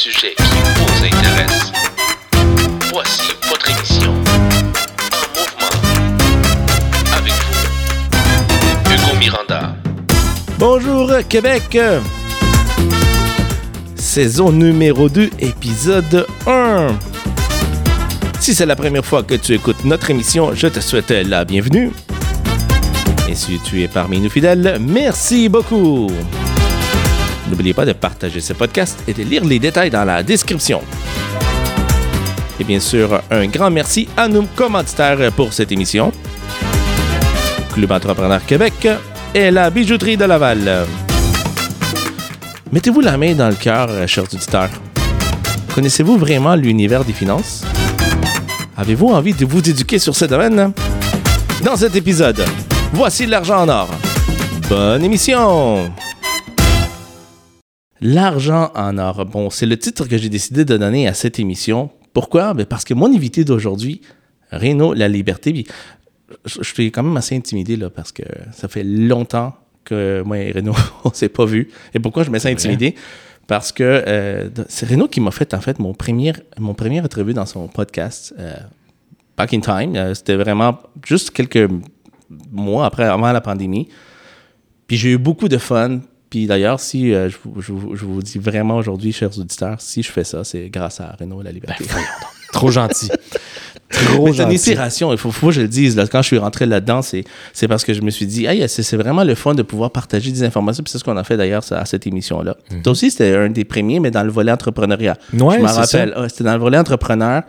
sujets qui vous intéressent. Voici votre émission en mouvement. Avec vous, Hugo Miranda. Bonjour Québec! Saison numéro 2, épisode 1. Si c'est la première fois que tu écoutes notre émission, je te souhaite la bienvenue. Et si tu es parmi nous fidèles, merci beaucoup. N'oubliez pas de partager ce podcast et de lire les détails dans la description. Et bien sûr, un grand merci à nos commanditaires pour cette émission. Club Entrepreneur Québec et la bijouterie de Laval. Mettez-vous la main dans le cœur, chers auditeurs. Connaissez-vous vraiment l'univers des finances? Avez-vous envie de vous éduquer sur ce domaine? Dans cet épisode, voici l'argent en or. Bonne émission! L'argent en or. Bon, c'est le titre que j'ai décidé de donner à cette émission. Pourquoi? Ben parce que mon invité d'aujourd'hui, Renaud La Liberté, puis je suis quand même assez intimidé là, parce que ça fait longtemps que moi et Renaud, on s'est pas vus. Et pourquoi je me sens intimidé? Parce que euh, c'est Renaud qui m'a fait en fait mon premier, mon premier entrevue dans son podcast euh, Back in Time. Euh, C'était vraiment juste quelques mois après, avant la pandémie. Puis j'ai eu beaucoup de fun. Puis d'ailleurs, si euh, je, vous- je je vous dis vraiment aujourd'hui, chers auditeurs, si je fais ça, c'est grâce à Renaud La Liberté. Trop gentil. Trop c'est une inspiration, il faut, faut que je le dise. Là, quand je suis rentré là-dedans, c'est, c'est parce que je me suis dit, hey, c'est, vraiment le fun de pouvoir partager des informations. Puis c'est ce qu'on a fait d'ailleurs à cette émission-là. Toi aussi, c'était un des premiers, mais dans le volet entrepreneuriat. Ouais, je me rappelle. Ah, c'était dans le volet entrepreneur.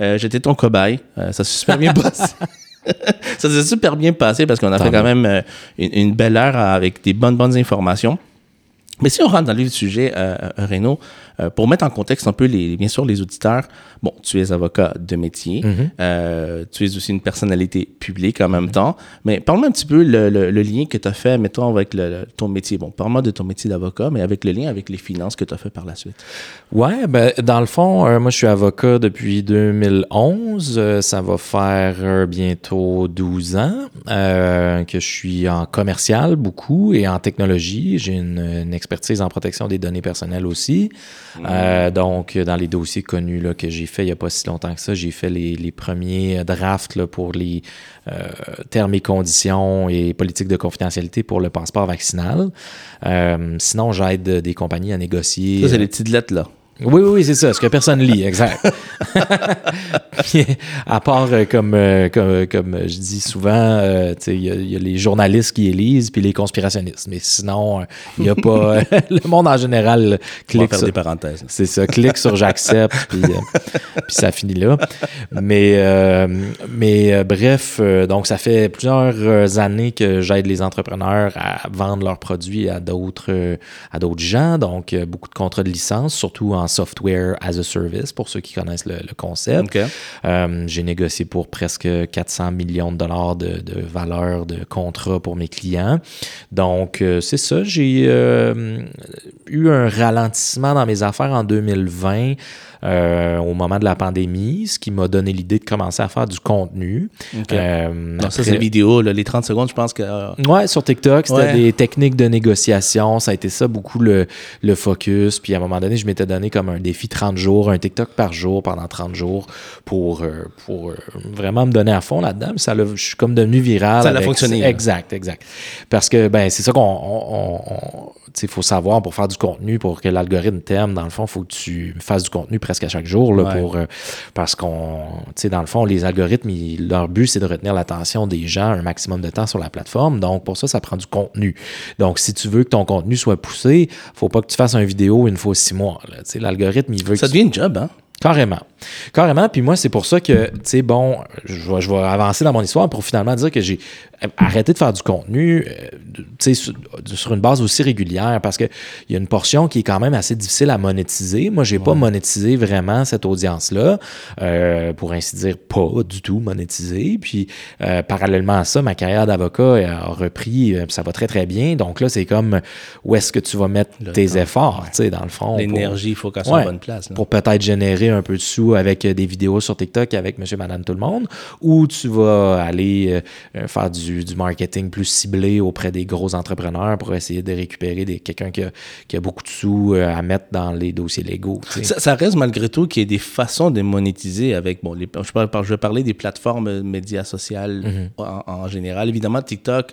Euh, j'étais ton cobaye. Euh, ça s'est super bien passé. ça s'est super bien passé parce qu'on a Tant fait quand même euh, une, une belle heure avec des bonnes, bonnes informations. Mais si on rentre dans le sujet, euh, euh, Renaud, euh, pour mettre en contexte un peu, les, bien sûr, les auditeurs, bon, tu es avocat de métier, Mhm. euh, tu es aussi une personnalité publique en même temps, mais parle-moi un petit peu le, le- le lien que tu as fait, mettons, avec le- ton métier. Bon, parle-moi de ton métier d'avocat, mais avec le lien avec les finances que tu as fait par la suite. Ouais, ben, dans le fond, moi, je suis avocat depuis 2011. Euh, ça va faire bientôt 12 ans que je suis en commercial beaucoup et en technologie. J'ai une, une expertise en protection des données personnelles aussi. Euh, donc, dans les dossiers connus là, que j'ai fait il n'y a pas si longtemps que ça, j'ai fait les, les premiers drafts là, pour les euh, termes et conditions et politiques de confidentialité pour le passeport vaccinal. Euh, sinon, j'aide des compagnies à négocier. Ça, c'est les petites lettres, là. Oui, oui, oui, c'est ça, ce que personne lit, exact. Puis, à part, euh, comme, euh, comme, comme je dis souvent, euh, il y, a- il y a les journalistes qui élisent puis les conspirationnistes. Mais sinon, euh, il n'y a pas... le monde en général clique sur... des parenthèses. C'est ça, clique sur j'accepte, puis, euh, ça finit là. Mais, euh, mais euh, bref, euh, donc ça fait plusieurs euh, années que j'aide les entrepreneurs à vendre leurs produits à d'autres euh, à d'autres gens. Donc, euh, beaucoup de contrats de licence, surtout en software as a service, pour ceux qui connaissent le, le concept. Euh, j'ai négocié pour presque 400 millions de dollars de, de valeur de contrat pour mes clients. Donc, euh, c'est ça. J'ai euh, eu un ralentissement dans mes affaires en 2020 euh, au moment de la pandémie, ce qui m'a donné l'idée de commencer à faire du contenu. OK. Euh, ça, après- c'est les vidéos, là, les 30 secondes, je pense que... euh, Ouais, sur TikTok, c'était Ouais. des techniques de négociation. Ça a été ça beaucoup le, le focus. Puis à un moment donné, je m'étais donné comme un défi 30 jours, un TikTok par jour pendant 30 jours pour, euh, pour euh, vraiment me donner à fond là-dedans. Ça je suis comme devenu viral. Ça avec- fonctionné. Exact, exact. Parce que ben c'est ça qu'on sais, faut savoir pour faire du contenu, pour que l'algorithme t'aime, dans le fond, il faut que tu fasses du contenu presque à chaque jour. Là, Ouais. pour, euh, parce qu'on, tu sais, dans le fond, les algorithmes, ils- leur but, c'est de retenir l'attention des gens un maximum de temps sur la plateforme. Donc, pour ça, ça prend du contenu. Donc, si tu veux que ton contenu soit poussé, faut pas que tu fasses une vidéo une fois six mois. Tu sais, L'algorithme, il veut Ça que devient une job, hein? Carrément. Carrément. Puis moi, c'est pour ça que, tu sais, bon, je vais, je vais avancer dans mon histoire pour finalement dire que j'ai arrêté de faire du contenu, euh, sur, sur une base aussi régulière parce qu'il y a une portion qui est quand même assez difficile à monétiser. Moi, j'ai pas monétisé vraiment cette audience-là, euh, pour ainsi dire, pas du tout monétisé. Puis, euh, parallèlement à ça, ma carrière d'avocat a repris, euh, ça va très, très bien. Donc là, c'est comme, où est-ce que tu vas mettre Le tes temps. efforts, tu sais, dans le fond. L'énergie, il faut qu'elle soit Ouais. à bonne place. là. pour peut-être générer un peu de sous avec euh, des vidéos sur TikTok avec monsieur, madame, tout le monde, ou tu vas aller euh, euh, faire du, du, du marketing plus ciblé auprès des gros entrepreneurs pour essayer de récupérer des, quelqu'un qui a, qui a beaucoup de sous euh, à mettre dans les dossiers légaux. Ça, ça reste malgré tout qu'il y ait des façons de monétiser avec, bon, les, je, parle, je vais parler des plateformes euh, médias sociales en, en général. Évidemment, TikTok,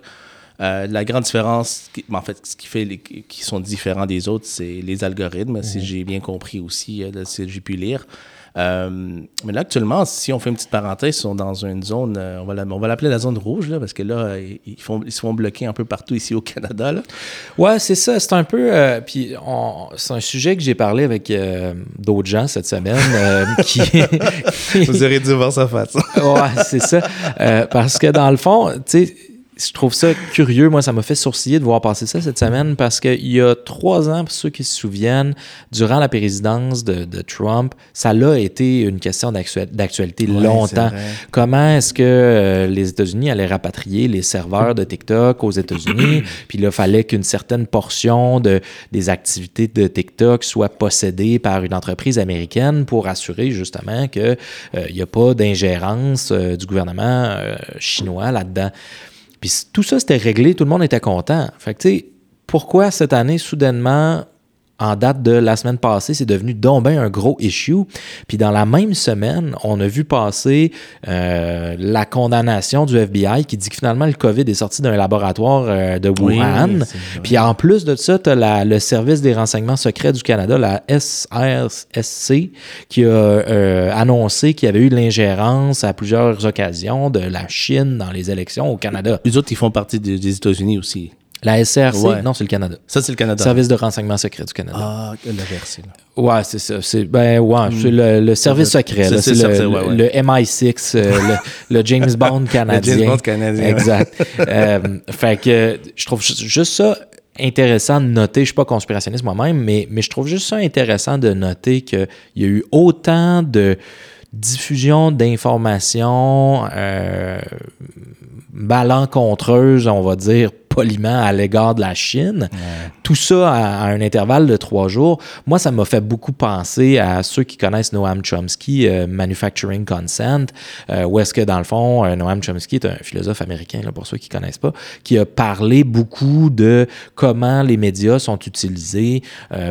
euh, la grande différence, qui- en fait, ce qui fait les, qui sont différents des autres, c'est les algorithmes, si j'ai bien compris aussi, que j'ai pu lire. Euh, mais là, actuellement, si on fait une petite parenthèse, ils sont dans une zone, euh, on va la- on va l'appeler la zone rouge, là, parce que là, ils, font, ils se font bloquer un peu partout ici au Canada. Là. Ouais, c'est ça. C'est un peu. euh, puis on- c'est un sujet que j'ai parlé avec euh, d'autres gens cette semaine euh, qui. Vous aurez dû voir sa face. ouais, c'est ça. Euh, parce que dans le fond, tu sais, je trouve ça curieux. Moi, ça m'a fait sourciller de voir passer ça cette semaine parce qu'il y a trois ans, pour ceux qui se souviennent, durant la présidence de, de Trump, ça l'a été une question d'actualité Ouais, longtemps. Comment est-ce que euh, les États-Unis allaient rapatrier les serveurs de TikTok aux États-Unis? Puis là, il fallait qu'une certaine portion de, des activités de TikTok soit possédée par une entreprise américaine pour assurer justement qu'il n'y a pas d'ingérence euh, du gouvernement euh, chinois là-dedans. Puis tout ça, c'était réglé, tout le monde était content. Fait que, tu sais, pourquoi cette année, soudainement, en date de la semaine passée, c'est devenu donc ben un gros issue. Puis dans la même semaine, on a vu passer euh, la condamnation du FBI qui dit que finalement le COVID est sorti d'un laboratoire euh, de Wuhan. oui. Puis en plus de ça, tu as le service des renseignements secrets du Canada, la SRSC, qui a euh, annoncé qu'il y avait eu de l'ingérence à plusieurs occasions de la Chine dans les élections au Canada. Les autres, ils font partie des États-Unis aussi. La SRC, Ouais. non, c'est le Canada. Ça, c'est le Canada. Service de renseignement secret du Canada. Ah, l'inversé. là. Ouais, c'est ça. C'est ben ouais, c'est le, le service secret. c'est- là. c'est C'est le le, certain, ouais, ouais. le MI6, euh, le, le James Bond canadien. James Bond canadien, Exact. Euh, fait que je trouve ju- juste ça intéressant de noter. Je suis pas conspirationniste moi-même, mais, mais je trouve juste ça intéressant de noter qu'il y a eu autant de diffusion d'informations euh, malencontreuses, on va dire poliment, à l'égard de la Chine. Tout ça à, à un intervalle de trois jours. Moi, ça m'a fait beaucoup penser à ceux qui connaissent Noam Chomsky, euh, Manufacturing Consent, euh, où est-ce que, dans le fond, euh, Noam Chomsky est un philosophe américain, là, pour ceux qui connaissent pas, qui a parlé beaucoup de comment les médias sont utilisés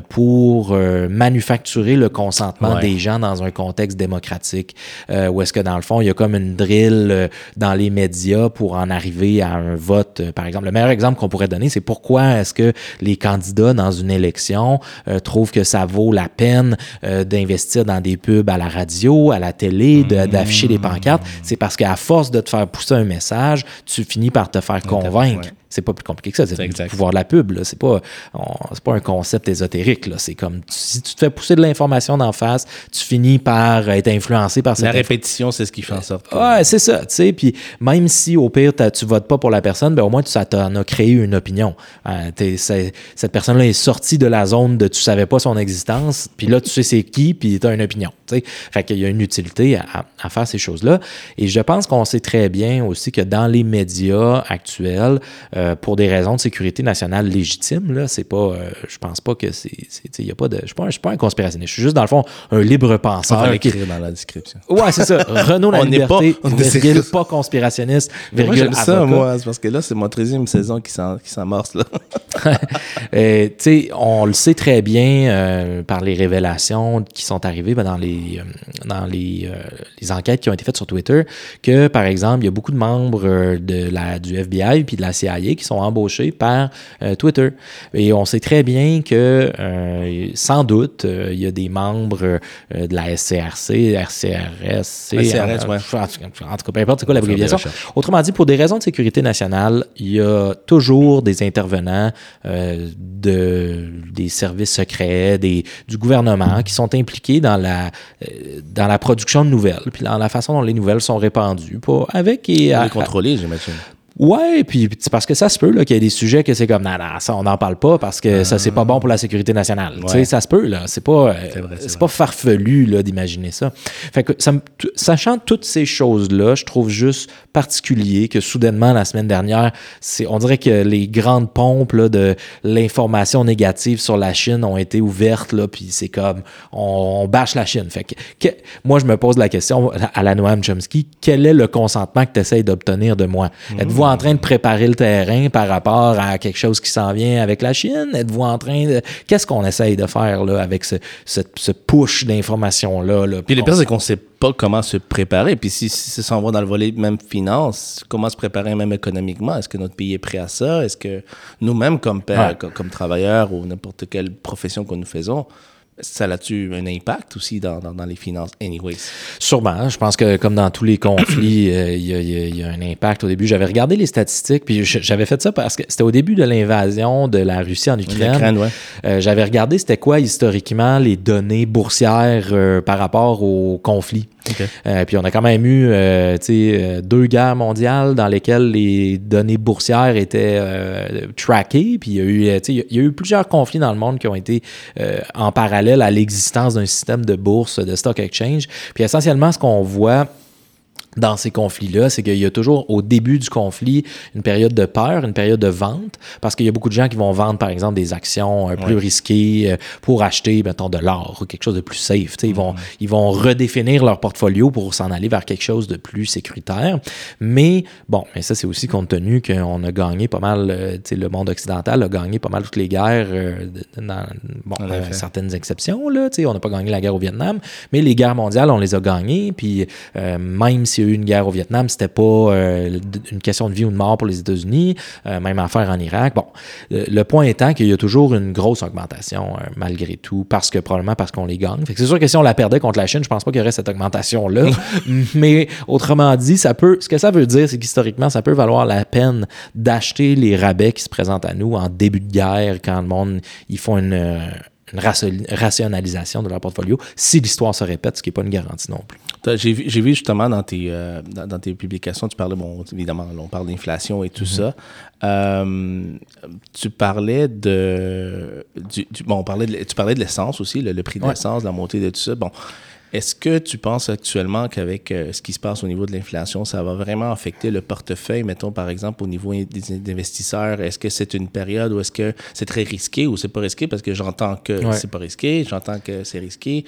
pour manufacturer le consentement Ouais. des gens dans un contexte démocratique, où est-ce que, dans le fond, il y a comme une drill dans les médias pour en arriver à un vote, par exemple. Le meilleur exemple qu'on pourrait donner, c'est pourquoi est-ce que les candidats dans une élection euh, trouvent que ça vaut la peine euh, d'investir dans des pubs à la radio, à la télé, de- d'afficher des pancartes? C'est parce qu'à force de te faire pousser un message, tu finis par te faire convaincre. ouais. C'est pas plus compliqué que ça. C'est le pouvoir de la pub. là. C'est pas, on- pas un concept ésotérique. là. C'est comme tu- si tu te fais pousser de l'information d'en face, tu finis par être influencé par cette La répétition, c'est ce qui fait en sorte. que- Ouais, c'est ça, tu sais. Puis même si au pire, tu votes pas pour la personne, ben au moins tu, ça t'en a créé une opinion. Euh, cette personne-là est sortie de la zone de tu savais pas son existence, puis là tu sais c'est qui, puis t'as une opinion. tu sais. Fait qu'il y a une utilité à faire ces choses-là. Et je pense qu'on sait très bien aussi que dans les médias actuels, euh, pour des raisons de sécurité nationale légitimes, là, c'est pas, euh, je pense pas que c'est, il y a pas de, je suis pas, pas un conspirationniste. Je suis juste dans le fond un libre penseur. qui- l'écrire dans la description. Ouais, c'est ça. Renaud la On n'est liberté, pas- on virgule, pas conspirationniste, virgule, ça, moi. C'est parce que là, c'est mon 13e saison qui s'amorce, là. Euh, tu sais, on le sait très bien euh, par les révélations qui sont arrivées ben, dans les euh, dans les, euh, les enquêtes qui ont été faites sur Twitter que par exemple il y a beaucoup de membres euh, de la du FBI puis de la CIA qui sont embauchés par euh, Twitter et on sait très bien que euh, sans doute euh, il y a des membres de la SCRC, RCRS, CRS, en, ouais. en tout cas, peu importe c'est quoi l'abréviation. Autrement dit, pour des raisons de sécurité nationale, il y a toujours des intervenants de, des services secrets, des, du gouvernement qui sont impliqués dans la, dans la production de nouvelles, puis dans la façon dont les nouvelles sont répandues, pas avec et Pour à- contrôler, j'imagine. Ouais, puis c'est parce que ça se peut là, qu'il y a des sujets que c'est comme non, non, ça on n'en parle pas parce que ça c'est pas bon pour la sécurité nationale. Tu sais, ça se peut là, c'est pas euh, C'est vrai, c'est c'est pas farfelu là d'imaginer ça. Fait que ça sachant toutes ces choses là, je trouve juste particulier que soudainement la semaine dernière, c'est on dirait que les grandes pompes là, de l'information négative sur la Chine ont été ouvertes là, puis c'est comme on, on bâche la Chine. Fait que, que- moi je me pose la question à la Noam Chomsky, quel est le consentement que tu essayes d'obtenir de moi? Êtes-vous en train de préparer le terrain par rapport à quelque chose qui s'en vient avec la Chine? Êtes-vous en train de... Qu'est-ce qu'on essaye de faire là, avec ce, ce, ce push d'informations-là? Là, Puis le pire, c'est qu'on sait pas comment se préparer. Puis si, si ça s'en va dans le volet même finance, comment se préparer même économiquement? Est-ce que notre pays est prêt à ça? Est-ce que nous-mêmes, comme pères, Ouais. comme, comme travailleurs ou n'importe quelle profession que nous faisons, ça a-tu un impact aussi dans, dans, dans les finances? Anyways. Sûrement. Je pense que comme dans tous les conflits, euh, il y, a- y y un impact au début. J'avais regardé les statistiques, puis j'avais fait ça parce que c'était au début de l'invasion de la Russie en Ukraine. Ouais. Euh, J'avais regardé c'était quoi historiquement les données boursières euh, par rapport au conflit. Euh, puis on a quand même eu euh, euh, deux guerres mondiales dans lesquelles les données boursières étaient trackées. Puis il y, a eu, il y a- plusieurs conflits dans le monde qui ont été en parallèle à l'existence d'un système de bourse, de stock exchange. Puis essentiellement, ce qu'on voit dans ces conflits-là, c'est qu'il y a toujours au début du conflit une période de peur, une période de vente, parce qu'il y a beaucoup de gens qui vont vendre, par exemple, des actions euh, plus risquées euh, pour acheter, mettons, de l'or ou quelque chose de plus safe. Tu sais, Ils, vont, ils vont redéfinir leur portfolio pour s'en aller vers quelque chose de plus sécuritaire. Mais bon, mais ça, c'est aussi compte tenu qu'on a gagné pas mal, euh, tu sais, le monde occidental a gagné pas mal toutes les guerres, euh, dans, bon, certaines exceptions, là, tu sais, on n'a pas gagné la guerre au Vietnam, mais les guerres mondiales, on les a gagnées, puis même s'il y a eu une guerre au Vietnam, c'était pas euh, une question de vie ou de mort pour les États-Unis, euh, même affaire en Irak. Bon, le, le point étant qu'il y a toujours une grosse augmentation, euh, malgré tout, parce que probablement parce qu'on les gagne. C'est sûr que si on la perdait contre la Chine, je pense pas qu'il y aurait cette augmentation-là, mais autrement dit, ça peut, ce que ça veut dire, c'est qu'historiquement, ça peut valoir la peine d'acheter les rabais qui se présentent à nous en début de guerre, quand le monde, ils font une... une rationalisation de leur portfolio si l'histoire se répète, ce qui n'est pas une garantie non plus. J'ai vu, vu justement dans tes, euh, dans, dans tes publications, tu parlais, bon, évidemment, on parle d'inflation et tout ça. Euh, tu parlais de. Du, du- bon, on parlait de, tu parlais de l'essence aussi, le, le prix de Ouais. l'essence, la montée de tout ça. Bon. Est-ce que tu penses actuellement qu'avec euh, ce qui se passe au niveau de l'inflation, ça va vraiment affecter le portefeuille, mettons par exemple au niveau des investisseurs? Est-ce que c'est une période où est-ce que c'est très risqué ou c'est pas risqué? Parce que j'entends que Ouais. c'est pas risqué, j'entends que c'est risqué.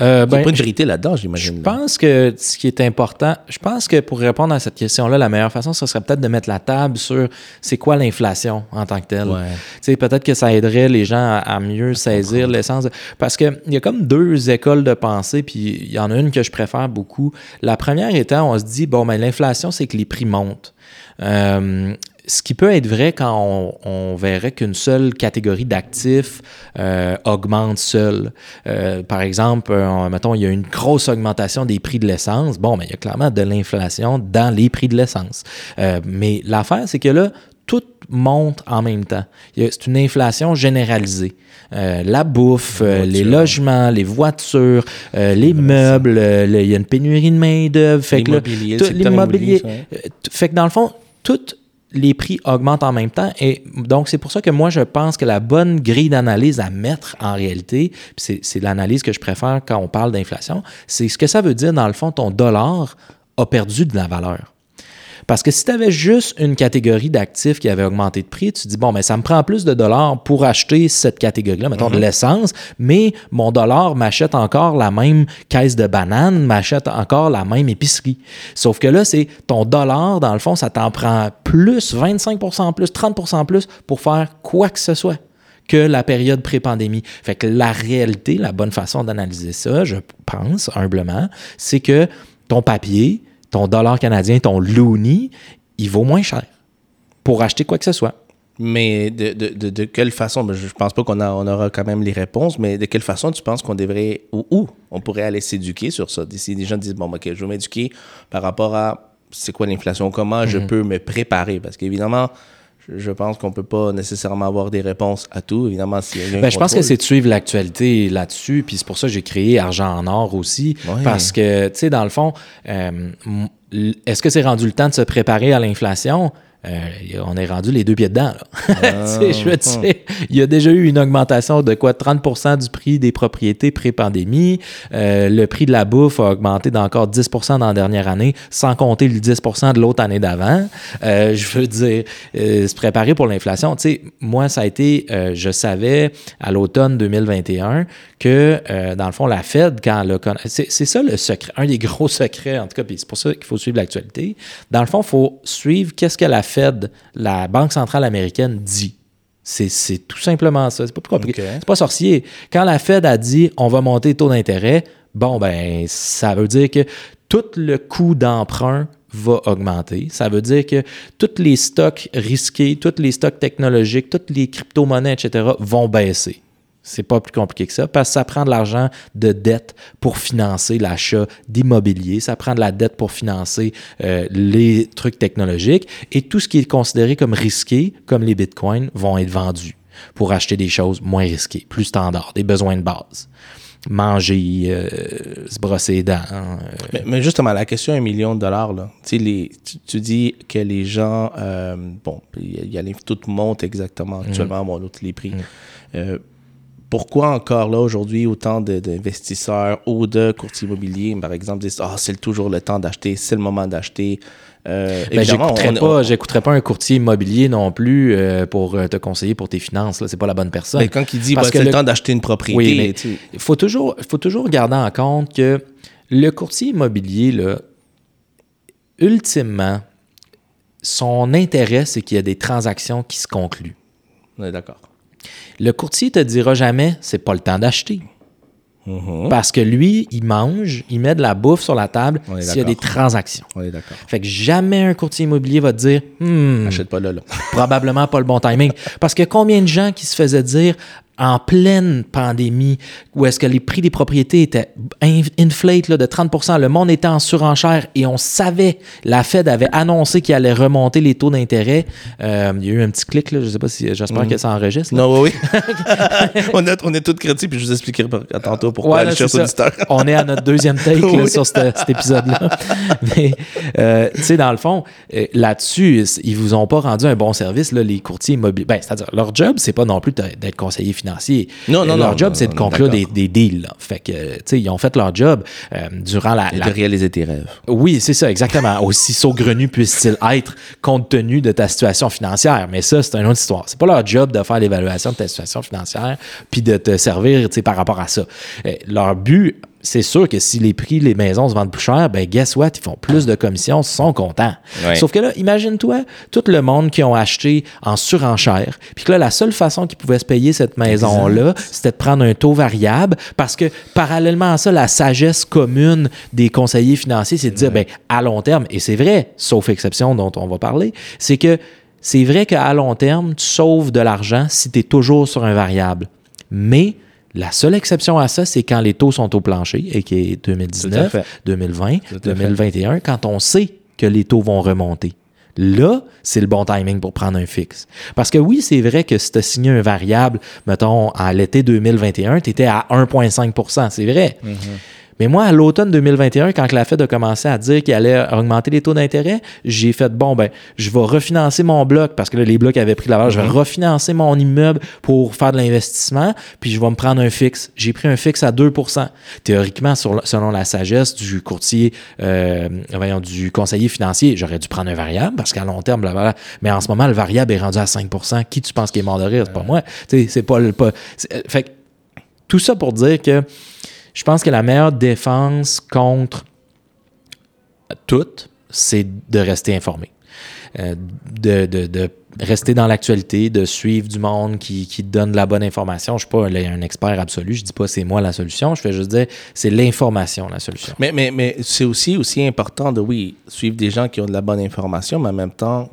Euh, Il n'y a ben, pas de vérité là-dedans, Je j'imagine. là. pense que ce qui est important, je pense que pour répondre à cette question-là, la meilleure façon, ce serait peut-être de mettre la table sur c'est quoi l'inflation en tant que telle. Ouais. Tu sais, peut-être que ça aiderait les gens à, à mieux saisir l'essence. de- Parce qu'il y a comme deux écoles de pensée, puis il y en a une que je préfère beaucoup. La première étant, on se dit, bon, ben, l'inflation, c'est que les prix montent. Euh, ce qui peut être vrai quand on, on verrait qu'une seule catégorie d'actifs euh, augmente seule. Euh, par exemple, euh, mettons, il y a une grosse augmentation des prix de l'essence. Bon, mais il y a clairement de l'inflation dans les prix de l'essence. Euh, mais l'affaire, c'est que là, tout monte en même temps. C'est une inflation généralisée. Euh, la bouffe, euh, les logements, les voitures, euh, les meubles, euh, il y a une pénurie de main-d'œuvre. Fait que là, L'immobilier, l'immobilier. immobilier, euh, Fait que dans le fond, toutes les prix augmentent en même temps. Et donc, c'est pour ça que moi, je pense que la bonne grille d'analyse à mettre en réalité, c'est l'analyse que je préfère quand on parle d'inflation, c'est ce que ça veut dire, dans le fond, ton dollar a perdu de la valeur. Parce que si tu avais juste une catégorie d'actifs qui avait augmenté de prix, tu dis, bon, mais ça me prend plus de dollars pour acheter cette catégorie-là, mettons de l'essence, mais mon dollar m'achète encore la même caisse de bananes, m'achète encore la même épicerie. Sauf que là, c'est ton dollar, dans le fond, ça t'en prend plus, 25% plus, 30% plus pour faire quoi que ce soit que la période pré-pandémie. Fait que la réalité, la bonne façon d'analyser ça, je pense humblement, c'est que ton papier, ton dollar canadien, ton loonie, il vaut moins cher pour acheter quoi que ce soit. Mais de, de, de, de quelle façon, ben, je pense pas qu'on on aura quand même les réponses, mais de quelle façon tu penses qu'on devrait, ou où on pourrait aller s'éduquer sur ça? Si des gens disent, bon, ok, je veux m'éduquer par rapport à c'est quoi l'inflation, comment je peux me préparer? Parce qu'évidemment, je, pense qu'on peut pas nécessairement avoir des réponses à tout. Évidemment, s'il y a un Ben, je pense que c'est de suivre l'actualité là-dessus, puis c'est pour ça que j'ai créé Argent en or aussi, parce que, tu sais, dans le fond, euh, est-ce que c'est rendu le temps de se préparer à l'inflation? Euh, on est rendu les deux pieds dedans. là. Sais, je veux dire, il y a déjà eu une augmentation de quoi 30% du prix des propriétés pré-pandémie. Euh, le prix de la bouffe a augmenté d'encore 10% dans la dernière année, sans compter le 10% de l'autre année d'avant. Euh, je veux dire, se préparer pour l'inflation. Tu sais, moi, ça a été, je savais à l'automne 2021 que, dans le fond, la Fed, quand elle a con- c'est c'est ça le secret, un des gros secrets, en tout cas, puis c'est pour ça qu'il faut suivre l'actualité. Dans le fond, il faut suivre qu'est-ce que la Fed, la Banque centrale américaine, dit. C'est tout simplement ça. C'est pas plus compliqué. Ok. C'est pas sorcier. Quand la Fed a dit on va monter le taux d'intérêt, bon, ben, ça veut dire que tout le coût d'emprunt va augmenter. Ça veut dire que tous les stocks risqués, tous les stocks technologiques, toutes les crypto-monnaies, etc., vont baisser. C'est pas plus compliqué que ça parce que ça prend de l'argent de dette pour financer l'achat d'immobilier, ça prend de la dette pour financer euh, les trucs technologiques et tout ce qui est considéré comme risqué, comme les bitcoins, vont être vendus pour acheter des choses moins risquées, plus standards, des besoins de base. Manger, euh, se brosser les dents. euh, Mais, mais justement, la question un million de dollars, là, tu, sais, les, tu, tu dis que les gens, bon, il y a, y a les- tout monte exactement actuellement, bon, l'autre, les prix. Euh, pourquoi encore là aujourd'hui autant d'investisseurs ou de courtiers immobiliers, par exemple, disent ah c'est toujours le temps d'acheter, c'est le moment d'acheter. Euh, Ben, j'écouterais on- pas, j'écouterais pas un courtier immobilier non plus euh, pour euh, te conseiller pour tes finances. Là, c'est pas la bonne personne. mais quand il dit Parce bah, que c'est le temps d'acheter une propriété, Oui, mais tu faut toujours, faut toujours garder en compte que le courtier immobilier, là, ultimement, son intérêt, c'est qu'il y a des transactions qui se concluent. on est d'accord. Le courtier te dira jamais, c'est pas le temps d'acheter. Mhm. Parce que lui, il mange, il met de la bouffe sur la table s'il y a des transactions. On est d'accord. Fait que jamais un courtier immobilier va te dire, Hmm, Achète pas là, là. probablement pas le bon timing. Parce que combien de gens qui se faisaient dire en pleine pandémie, où est-ce que les prix des propriétés étaient in- inflate là, de 30% le monde était en surenchère et on savait, la Fed avait annoncé qu'il allait remonter les taux d'intérêt. Euh, il y a eu un petit clic, là, je sais pas si, j'espère que ça enregistre. là. Non, oui, oui. on, est, on est tous créditifs, puis je vous expliquerai tantôt pourquoi, Ouais, les là, ça. auditeurs. On est à notre deuxième take là, Oui. sur cet épisode-là. Mais, euh, tu sais, dans le fond, euh, là-dessus, ils vous ont pas rendu un bon service, là, les courtiers immobiliers. Ben, c'est-à-dire, leur job, c'est pas non plus d'être conseiller financier. Non, non, Euh, Leur non, job, c'est de conclure des, deals. là. Fait que, tu sais, ils ont fait leur job euh, durant la, Et la de réaliser tes rêves. oui, c'est ça, exactement. Aussi saugrenu puisse-t-il être compte tenu de ta situation financière. Mais ça, c'est une autre histoire. C'est pas leur job de faire l'évaluation de ta situation financière puis de te servir tu sais, par rapport à ça. Euh, leur but, c'est sûr que si les prix, les maisons se vendent plus cher, ben guess what? Ils font plus de commissions, ils sont contents. Ouais. Sauf que là, imagine-toi tout le monde qui ont acheté en surenchère, puis que là, la seule façon qu'ils pouvaient se payer cette maison-là, c'était de prendre un taux variable, parce que parallèlement à ça, la sagesse commune des conseillers financiers, c'est de dire, ben, à long terme, et c'est vrai, sauf exception dont on va parler, c'est que c'est vrai qu'à long terme, tu sauves de l'argent si tu es toujours sur un variable. Mais la seule exception à ça, c'est quand les taux sont au plancher, et qui est Tout à 2019, fait. 2020, Tout à fait. 2021, quand on sait que les taux vont remonter. Là, c'est le bon timing pour prendre un fixe. Parce que oui, c'est vrai que si tu as signé un variable, mettons, à l'été 2021, tu étais à 1,5% c'est vrai. Mais moi, à l'automne 2021, quand la Fed a commencé à dire qu'il allait augmenter les taux d'intérêt, j'ai fait bon, ben, je vais refinancer mon bloc parce que là, les blocs avaient pris de la valeur. Je vais refinancer mon immeuble pour faire de l'investissement, puis je vais me prendre un fixe. J'ai pris un fixe à 2 Théoriquement, sur- selon la sagesse du courtier, euh, voyons, du conseiller financier, j'aurais dû prendre un variable parce qu'à long terme, blablabla. mais en ce moment, le variable est rendu à 5 Qui tu penses qui est mort de rire? C'est pas moi. Tu sais, c'est pas le. Pas, euh, fait que tout ça pour dire que je pense que la meilleure défense contre tout, c'est de rester informé. Euh, de, rester dans l'actualité, de suivre du monde qui, qui donne de la bonne information. Je ne suis pas un expert absolu, je dis pas c'est moi la solution, je fais juste dire c'est l'information la solution. Mais, mais, mais c'est aussi, aussi important de, oui, suivre des gens qui ont de la bonne information, mais en même temps,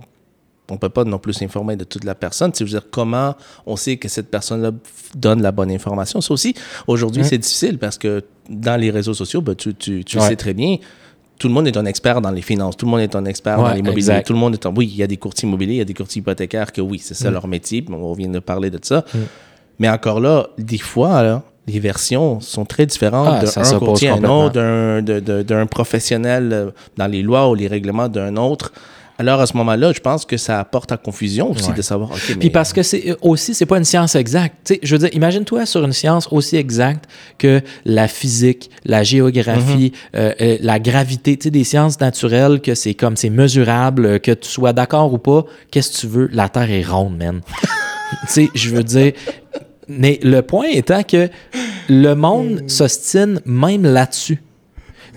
on ne peut pas non plus s'informer de toute la personne. C'est dire comment on sait que cette personne-là donne la bonne information? Ça aussi, aujourd'hui, c'est difficile parce que dans les réseaux sociaux, ben, tu, tu, tu Ouais. sais très bien, tout le monde est un expert dans les finances, tout le monde est un expert Ouais, dans l'immobilier, tout le monde est un... Oui, il y a des courtiers immobiliers, il y a des courtiers hypothécaires que oui, c'est ça leur métier, on vient de parler de ça. Mais encore là, des fois, là, les versions sont très différentes Ah, d'un courtier à un autre, d'un professionnel euh, dans les lois ou les règlements d'un autre. Alors à ce moment-là, je pense que ça apporte à confusion aussi Ouais. de savoir. mais- Puis parce que c'est euh, aussi, c'est pas une science exacte. Tu sais, je veux dire, imagine-toi sur une science aussi exacte que la physique, la géographie, euh, euh, la gravité, tu sais, des sciences naturelles que c'est comme, c'est mesurable, que tu sois d'accord ou pas, qu'est-ce que tu veux? La Terre est ronde, man. tu sais, je veux dire, mais le point étant que le monde s'ostine même là-dessus.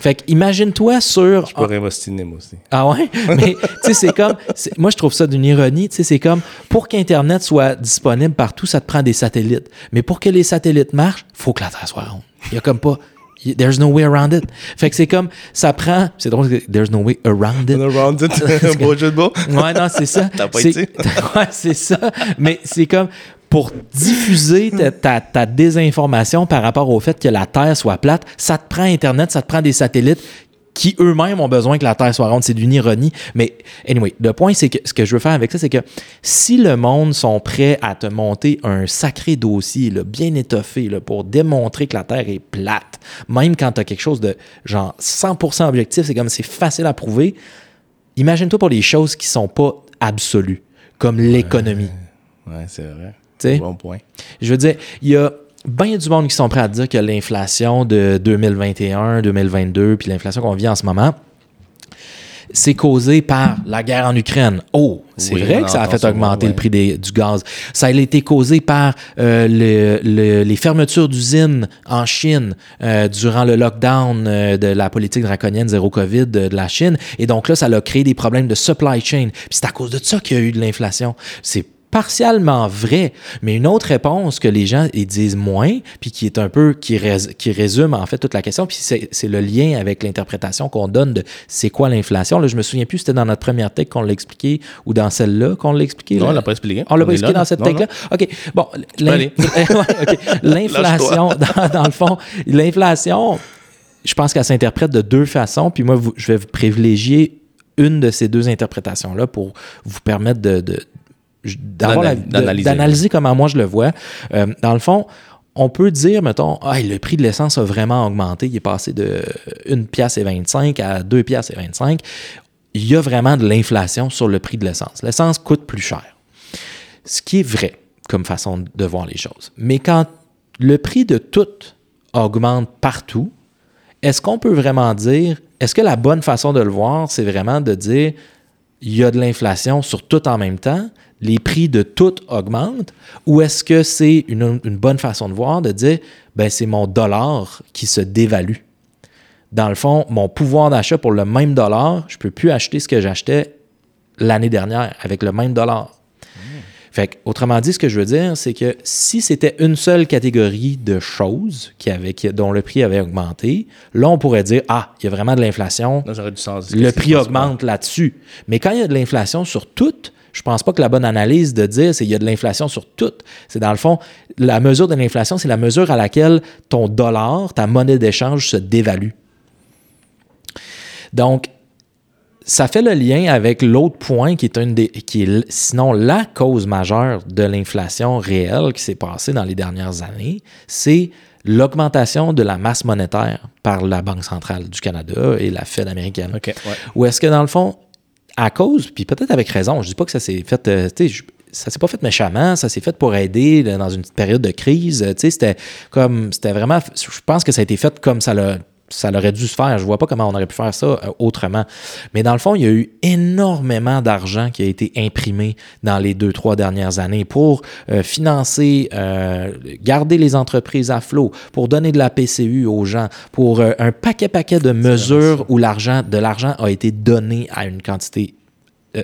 Fait que imagine-toi sur Je pourrais m'ostiner, moi aussi. ah ouais? Mais tu sais, c'est comme. Moi, je trouve ça d'une ironie. Tu sais, c'est comme pour qu'Internet soit disponible partout, ça te prend des satellites. Mais pour que les satellites marchent, faut que la Terre soit ronde. Il y a comme pas. There's no way around it. Fait que c'est comme. Ça prend. C'est drôle, there's no way around it. Around it. Un beau jeu de mots. Ouais, non, c'est ça. T'as pas été? Ouais, c'est ça. Mais c'est comme pour diffuser ta, désinformation par rapport au fait que la Terre soit plate, ça te prend Internet, ça te prend des satellites qui eux-mêmes ont besoin que la Terre soit ronde. C'est d'une ironie. Mais anyway, le point, c'est que ce que je veux faire avec ça, c'est que si le monde sont prêts à te monter un sacré dossier bien étoffé pour démontrer que la Terre est plate, même quand tu as quelque chose de genre 100% objectif, c'est comme c'est facile à prouver, Imagine-toi pour les choses qui sont pas absolues, comme l'économie. Ouais, c'est vrai. Bon point. Je veux dire, il y a bien du monde qui sont prêts à dire que l'inflation de 2021, 2022, puis l'inflation qu'on vit en ce moment, c'est causé par la guerre en Ukraine. Oh, c'est Oui, vrai que ça a fait augmenter ouais. le prix des- du gaz. Ça a été causé par euh, le- le- les fermetures d'usines en Chine euh, durant le lockdown euh, de la politique draconienne zéro COVID de, de la Chine. Et donc là, ça a créé des problèmes de supply chain. Puis c'est à cause de ça qu'il y a eu de l'inflation. C'est partiellement vrai, mais une autre réponse que les gens ils disent moins, puis qui est un peu, qui, rés- qui résume en fait toute la question, puis c'est le lien avec l'interprétation qu'on donne de c'est quoi l'inflation. Là, je me souviens plus c'était dans notre première tech qu'on l'a expliqué ou dans celle-là qu'on l'a expliqué. Non, là. on l'a pas expliqué. On l'a pas expliqué là, dans cette tech-là? OK. Bon, l'inflation, dans, dans le fond, l'inflation, je pense qu'elle s'interprète de deux façons, puis moi, vous- je vais vous privilégier une de ces deux interprétations-là pour vous permettre de, de- d'analyser. comment moi je le vois. Euh, dans le fond, on peut dire, mettons, ah, le prix de l'essence a vraiment augmenté. Il est passé de 1 pièce et 25 à 2 pièces et 25. Il y a vraiment de l'inflation sur le prix de l'essence. L'essence coûte plus cher. Ce qui est vrai comme façon de voir les choses. Mais quand le prix de tout augmente partout, est-ce qu'on peut vraiment dire, est-ce que la bonne façon de le voir, c'est vraiment de dire, il y a de l'inflation sur tout en même temps, les prix de tout augmentent, ou est-ce que c'est une, bonne façon de voir, de dire, ben c'est mon dollar qui se dévalue? Dans le fond, mon pouvoir d'achat pour le même dollar, je ne peux plus acheter ce que j'achetais l'année dernière avec le même dollar. Fait que, autrement dit, ce que je veux dire, c'est que si c'était une seule catégorie de choses qui avait, qui- dont le prix avait augmenté, là, on pourrait dire, ah, il y a vraiment de l'inflation, aurait du sens. le prix augmente là-dessus. Mais quand il y a de l'inflation sur tout, je pense pas que la bonne analyse de dire c'est il y a de l'inflation sur tout. C'est dans le fond, la mesure de l'inflation, c'est la mesure à laquelle ton dollar, ta monnaie d'échange se dévalue. Donc, ça fait le lien avec l'autre point qui est, une des, qui est sinon la cause majeure de l'inflation réelle qui s'est passée dans les dernières années, c'est l'augmentation de la masse monétaire par la Banque centrale du Canada et la Fed américaine. Ouais. Ou est-ce que dans le fond, à cause, puis peut-être avec raison, je dis pas que ça s'est fait, euh, tu sais, je- ça s'est pas fait méchamment, ça s'est fait pour aider là, dans une période de crise, euh, tu sais, c'était comme, c'était vraiment, je pense que ça a été fait comme ça l'a ça l'aurait dû se faire. Je vois pas comment on aurait pu faire ça euh, autrement. Mais dans le fond, il y a eu énormément d'argent qui a été imprimé dans les deux, trois dernières années pour euh, financer, euh, garder les entreprises à flot, pour donner de la PCU aux gens, pour euh, un paquet, paquet de mesures où l'argent, de l'argent a été donné à une quantité,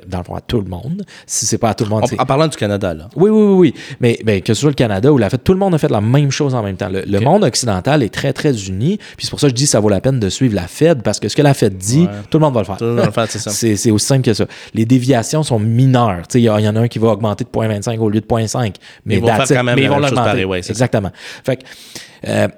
dans le fond, à tout le monde. Si c'est pas à tout le monde, En, en parlant du Canada, là. oui, oui, oui, oui. Mais ben, que ce soit le Canada ou la Fed, tout le monde a fait la même chose en même temps. Le, monde occidental est très, très uni. Puis c'est pour ça que je dis que ça vaut la peine de suivre la Fed parce que ce que la Fed dit, Ouais. tout le monde va le faire. Tout le monde va le faire, c'est ça. C'est aussi simple que ça. Les déviations sont mineures. Tu sais, Il y, en a un qui va augmenter de 0.25 au lieu de 0.5. Mais ils vont faire quand même Mais ils vont l'augmenter. ouais. Exactement. Fait que, euh,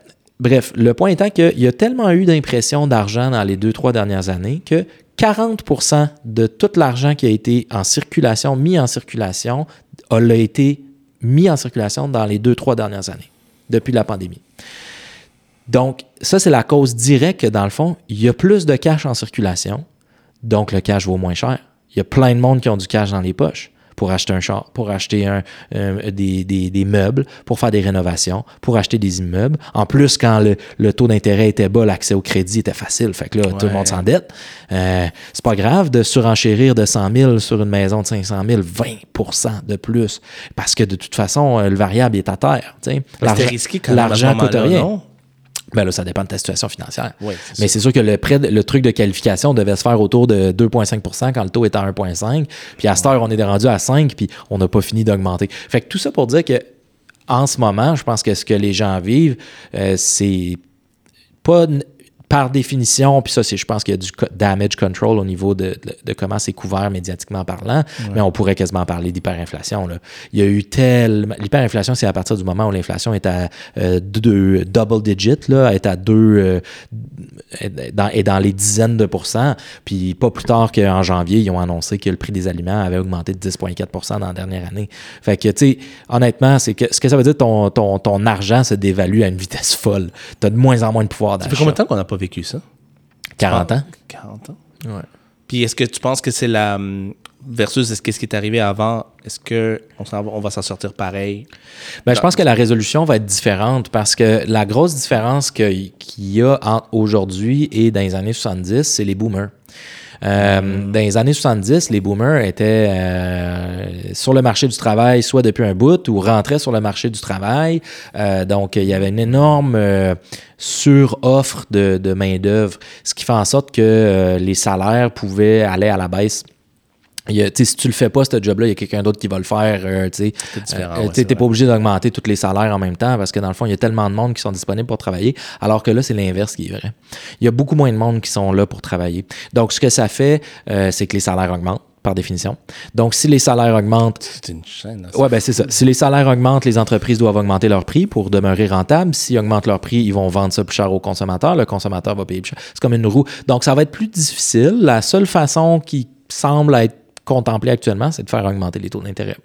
bref, le point étant qu'il y a tellement eu d'impression d'argent dans les deux, trois dernières années que 40% de tout l'argent qui a été en circulation, mis en circulation, a été mis en circulation dans les deux, trois dernières années, depuis la pandémie. Donc, ça, c'est la cause directe que, dans le fond, il y a plus de cash en circulation, donc le cash vaut moins cher. Il y a plein de monde qui ont du cash dans les poches pour acheter un char, pour acheter un, euh, des, des, des, meubles, pour faire des rénovations, pour acheter des immeubles. En plus, quand le, le taux d'intérêt était bas, l'accès au crédit était facile. Fait que là, tout le monde s'endette. Euh, c'est pas grave de surenchérir de 100 000 sur une maison de 500 000, 20% de plus. Parce que de toute façon, euh, le variable est à terre. L'argent coûte rien. Ben là, ça dépend de ta situation financière. Mais c'est sûr que le, prêt, le truc de qualification devait se faire autour de 2,5% quand le taux était à 1,5. Puis à cette heure, on est rendu à 5, puis on n'a pas fini d'augmenter. Fait que tout ça pour dire que en ce moment, je pense que ce que les gens vivent, euh, c'est pas par définition, puis ça, c'est, je pense qu'il y a du damage control au niveau de, de, comment c'est couvert médiatiquement parlant, mais on pourrait quasiment parler d'hyperinflation. Là. Il y a eu tel. L'hyperinflation, c'est à partir du moment où l'inflation est à euh, deux, double digit, là, est à deux. Euh, dans, est dans les dizaines de pourcents. Puis pas plus tard qu'en janvier, ils ont annoncé que le prix des aliments avait augmenté de 10,4% dans la dernière année. Fait que, tu sais, honnêtement, c'est que ce que ça veut dire, ton, ton, ton argent se dévalue à une vitesse folle. Tu as de moins en moins de pouvoir d'achat. Ça fait combien de temps qu'on n'a pas vécu ça? 40 ans? 40 ans. Ouais. Puis est-ce que tu penses que c'est la. Hum, versus est-ce ce qui est arrivé avant, est-ce qu'on on va s'en sortir pareil? Ben, je pense que la résolution va être différente parce que la grosse différence qu'il y a entre aujourd'hui et dans les années 70, c'est les boomers. Euh, dans les années 70, les boomers étaient euh, sur le marché du travail, soit depuis un bout ou rentraient sur le marché du travail. Euh, donc, il y avait une énorme sur-offre de, de main-d'œuvre, ce qui fait en sorte que les salaires pouvaient aller à la baisse si tu le fais pas, ce job-là, il y a quelqu'un d'autre qui va le faire. Euh, tu n'es pas obligé d'augmenter tous les salaires en même temps parce que dans le fond, il y a tellement de monde qui sont disponibles pour travailler, alors que là, c'est l'inverse qui est vrai. Il y a beaucoup moins de monde qui sont là pour travailler. Donc, ce que ça fait, euh, c'est que les salaires augmentent par définition. Donc, si les salaires augmentent... C'est une chaîne. Ouais, ben c'est ça. Si les salaires augmentent, les entreprises doivent augmenter leur prix pour demeurer rentables. S'ils augmentent leur prix, ils vont vendre ça plus cher au consommateur. Le consommateur va payer plus cher. C'est comme une roue. Donc, ça va être plus difficile. La seule façon qui semble être contempler actuellement, c'est de faire augmenter les taux d'intérêt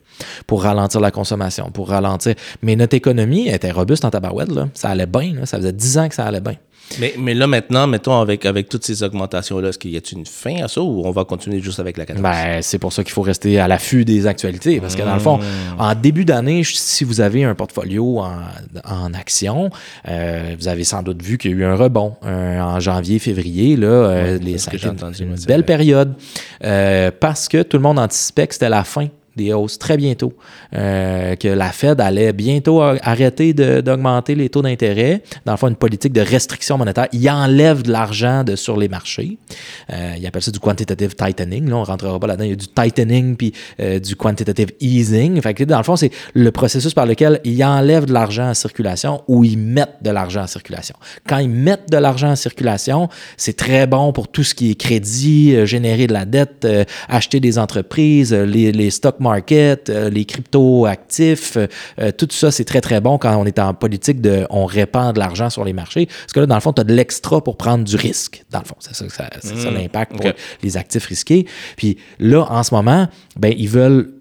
pour ralentir la consommation, pour ralentir. Mais notre économie était robuste en tabarouette, là. Ça allait bien, Ça faisait 10 ans que ça allait bien. Mais, mais là, maintenant, mettons, avec, avec toutes ces augmentations-là, est-ce qu'il y a une fin à ça ou on va continuer juste avec la cadence? Ben, c'est pour ça qu'il faut rester à l'affût des actualités. Parce que dans le fond, mmh. en début d'année, si vous avez un portfolio en, en action, euh, vous avez sans doute vu qu'il y a eu un rebond en janvier, février, là, euh, les cinq, une belle période. Euh, parce que tout le monde anticipait que c'était la fin des hausses très bientôt, euh, que la Fed allait bientôt arrêter d'augmenter les taux d'intérêt, dans le fond, une politique de restriction monétaire. Il enlève de l'argent de, sur les marchés. Euh, il appelle ça du quantitative tightening. Là, on ne rentrera pas là-dedans. Il y a du tightening puis euh, du quantitative easing. Fait que, dans le fond, c'est le processus par lequel il enlève de l'argent en circulation ou ils mettent de l'argent en circulation. Quand ils mettent de l'argent en circulation, c'est très bon pour tout ce qui est crédit, euh, générer de la dette, acheter des entreprises, les, les stocks market, euh, les crypto-actifs, euh, euh, tout ça, c'est très, très bon quand on est en politique de on répand de l'argent sur les marchés. Parce que là, dans le fond, tu as de l'extra pour prendre du risque, dans le fond. C'est ça, ça, ça hmm. l'impact pour les actifs risqués. Puis là, en ce moment, ben, ils veulent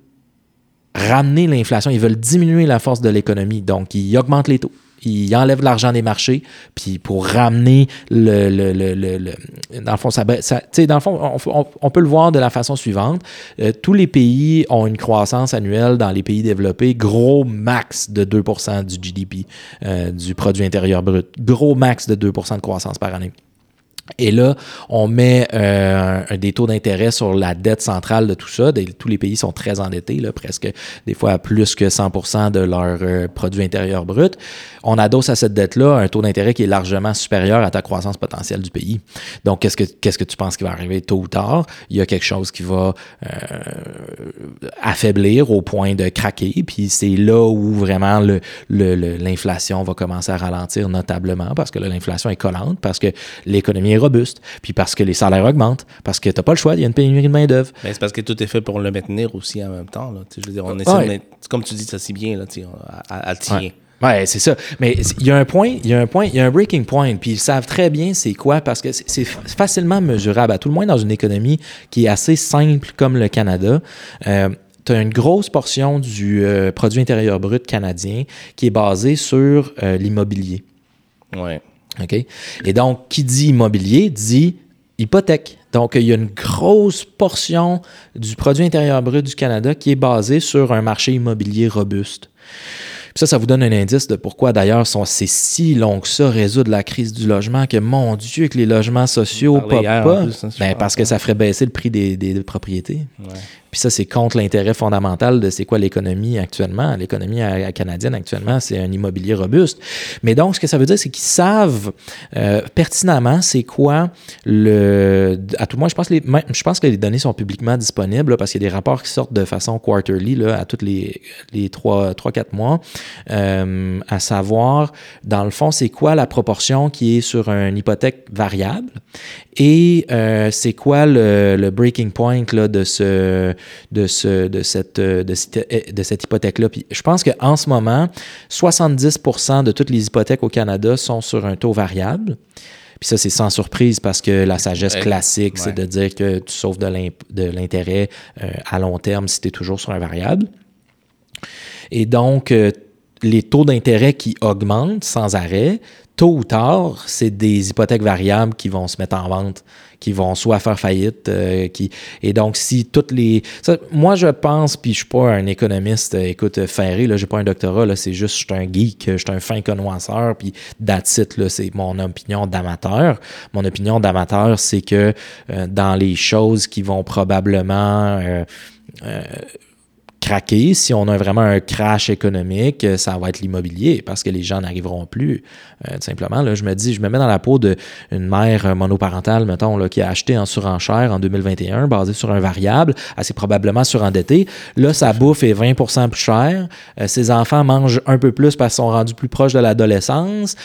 ramener l'inflation, ils veulent diminuer la force de l'économie. Donc, ils augmentent les taux il enlève l'argent des marchés, puis pour ramener le, le, le, le dans le fond, ça, ça dans le fond, on, peut le voir de la façon suivante. Euh, tous les pays ont une croissance annuelle dans les pays développés, gros max de 2% du GDP, euh, du produit intérieur brut, gros max de 2% de croissance par année. Et là, on met euh, des taux d'intérêt sur la dette centrale de tout ça. tous les pays sont très endettés, là, presque des fois à plus que 100% de leur euh, produit intérieur brut. On adosse à cette dette-là un taux d'intérêt qui est largement supérieur à ta croissance potentielle du pays. Donc, qu'est-ce que, que tu penses qui va arriver tôt ou tard? Il y a quelque chose qui va euh, affaiblir au point de craquer. Puis c'est là où vraiment l'inflation va commencer à ralentir notablement parce que là, l'inflation est collante, parce que l'économie robuste, puis parce que les salaires augmentent, parce que tu n'as pas le choix, il y a une pénurie de main-d'œuvre. Mais c'est parce que tout est fait pour le maintenir aussi en même temps. Là. Je veux dire, on essaie comme tu dis ça si bien, là, à, à tirer. Ouais. c'est ça. Mais il y a un point, il y a un point, il y a un breaking point, puis ils savent très bien c'est quoi parce que c'est facilement mesurable, à tout le moins dans une économie qui est assez simple comme le Canada. Euh, tu as une grosse portion du euh, produit intérieur brut canadien qui est basé sur euh, l'immobilier. Ouais. OK? Et donc, qui dit immobilier dit hypothèque. Donc, il y a une grosse portion du produit intérieur brut du Canada qui est basée sur un marché immobilier robuste. Puis ça, ça vous donne un indice de pourquoi d'ailleurs sont- c'est si long que ça, résoudre la crise du logement, que mon Dieu, que les logements sociaux pop pas. plus, hein, Ben, parce que ça ferait baisser le prix des, des propriétés. Ouais. Puis ça, c'est contre l'intérêt fondamental de c'est quoi l'économie actuellement. L'économie canadienne actuellement, c'est un immobilier robuste. Mais donc, ce que ça veut dire, c'est qu'ils savent euh, pertinemment c'est quoi le. À tout le moins, je pense, les, je pense que les données sont publiquement disponibles là, parce qu'il y a des rapports qui sortent de façon quarterly là, à tous les, les 3-4 mois. Euh, à savoir, dans le fond, c'est quoi la proportion qui est sur une hypothèque variable et euh, c'est quoi le, le breaking point là, de, ce, de, ce, de, cette, euh, de, cette, de cette hypothèque-là. Puis je pense qu'en ce moment, 70% de toutes les hypothèques au Canada sont sur un taux variable. Puis ça, c'est sans surprise parce que la sagesse Ouais. classique, c'est de dire que tu sauves de l'intérêt euh, à long terme si tu es toujours sur un variable. Et donc, euh, les taux d'intérêt qui augmentent sans arrêt, tôt ou tard, c'est des hypothèques variables qui vont se mettre en vente, qui vont soit faire faillite, euh, qui et donc si toutes les, ça, moi je pense, puis je suis pas un économiste, euh, écoute euh, ferré, là, j'ai pas un doctorat, là, c'est juste, je suis un geek, je suis un fin connoisseur, puis it, là, c'est mon opinion d'amateur. Mon opinion d'amateur, c'est que euh, dans les choses qui vont probablement euh, craquer, si on a vraiment un crash économique, euh, ça va être l'immobilier parce que les gens n'arriveront plus. Euh, simplement, là, je me dis, je me mets dans la peau d'une mère euh, monoparentale, mettons, qui a acheté en surenchère en 2021, basé sur un variable, s'est probablement surendettée. Là, sa bouffe est 20% plus chère. Ses enfants mangent un peu plus parce qu'ils sont rendus plus proches de l'adolescence.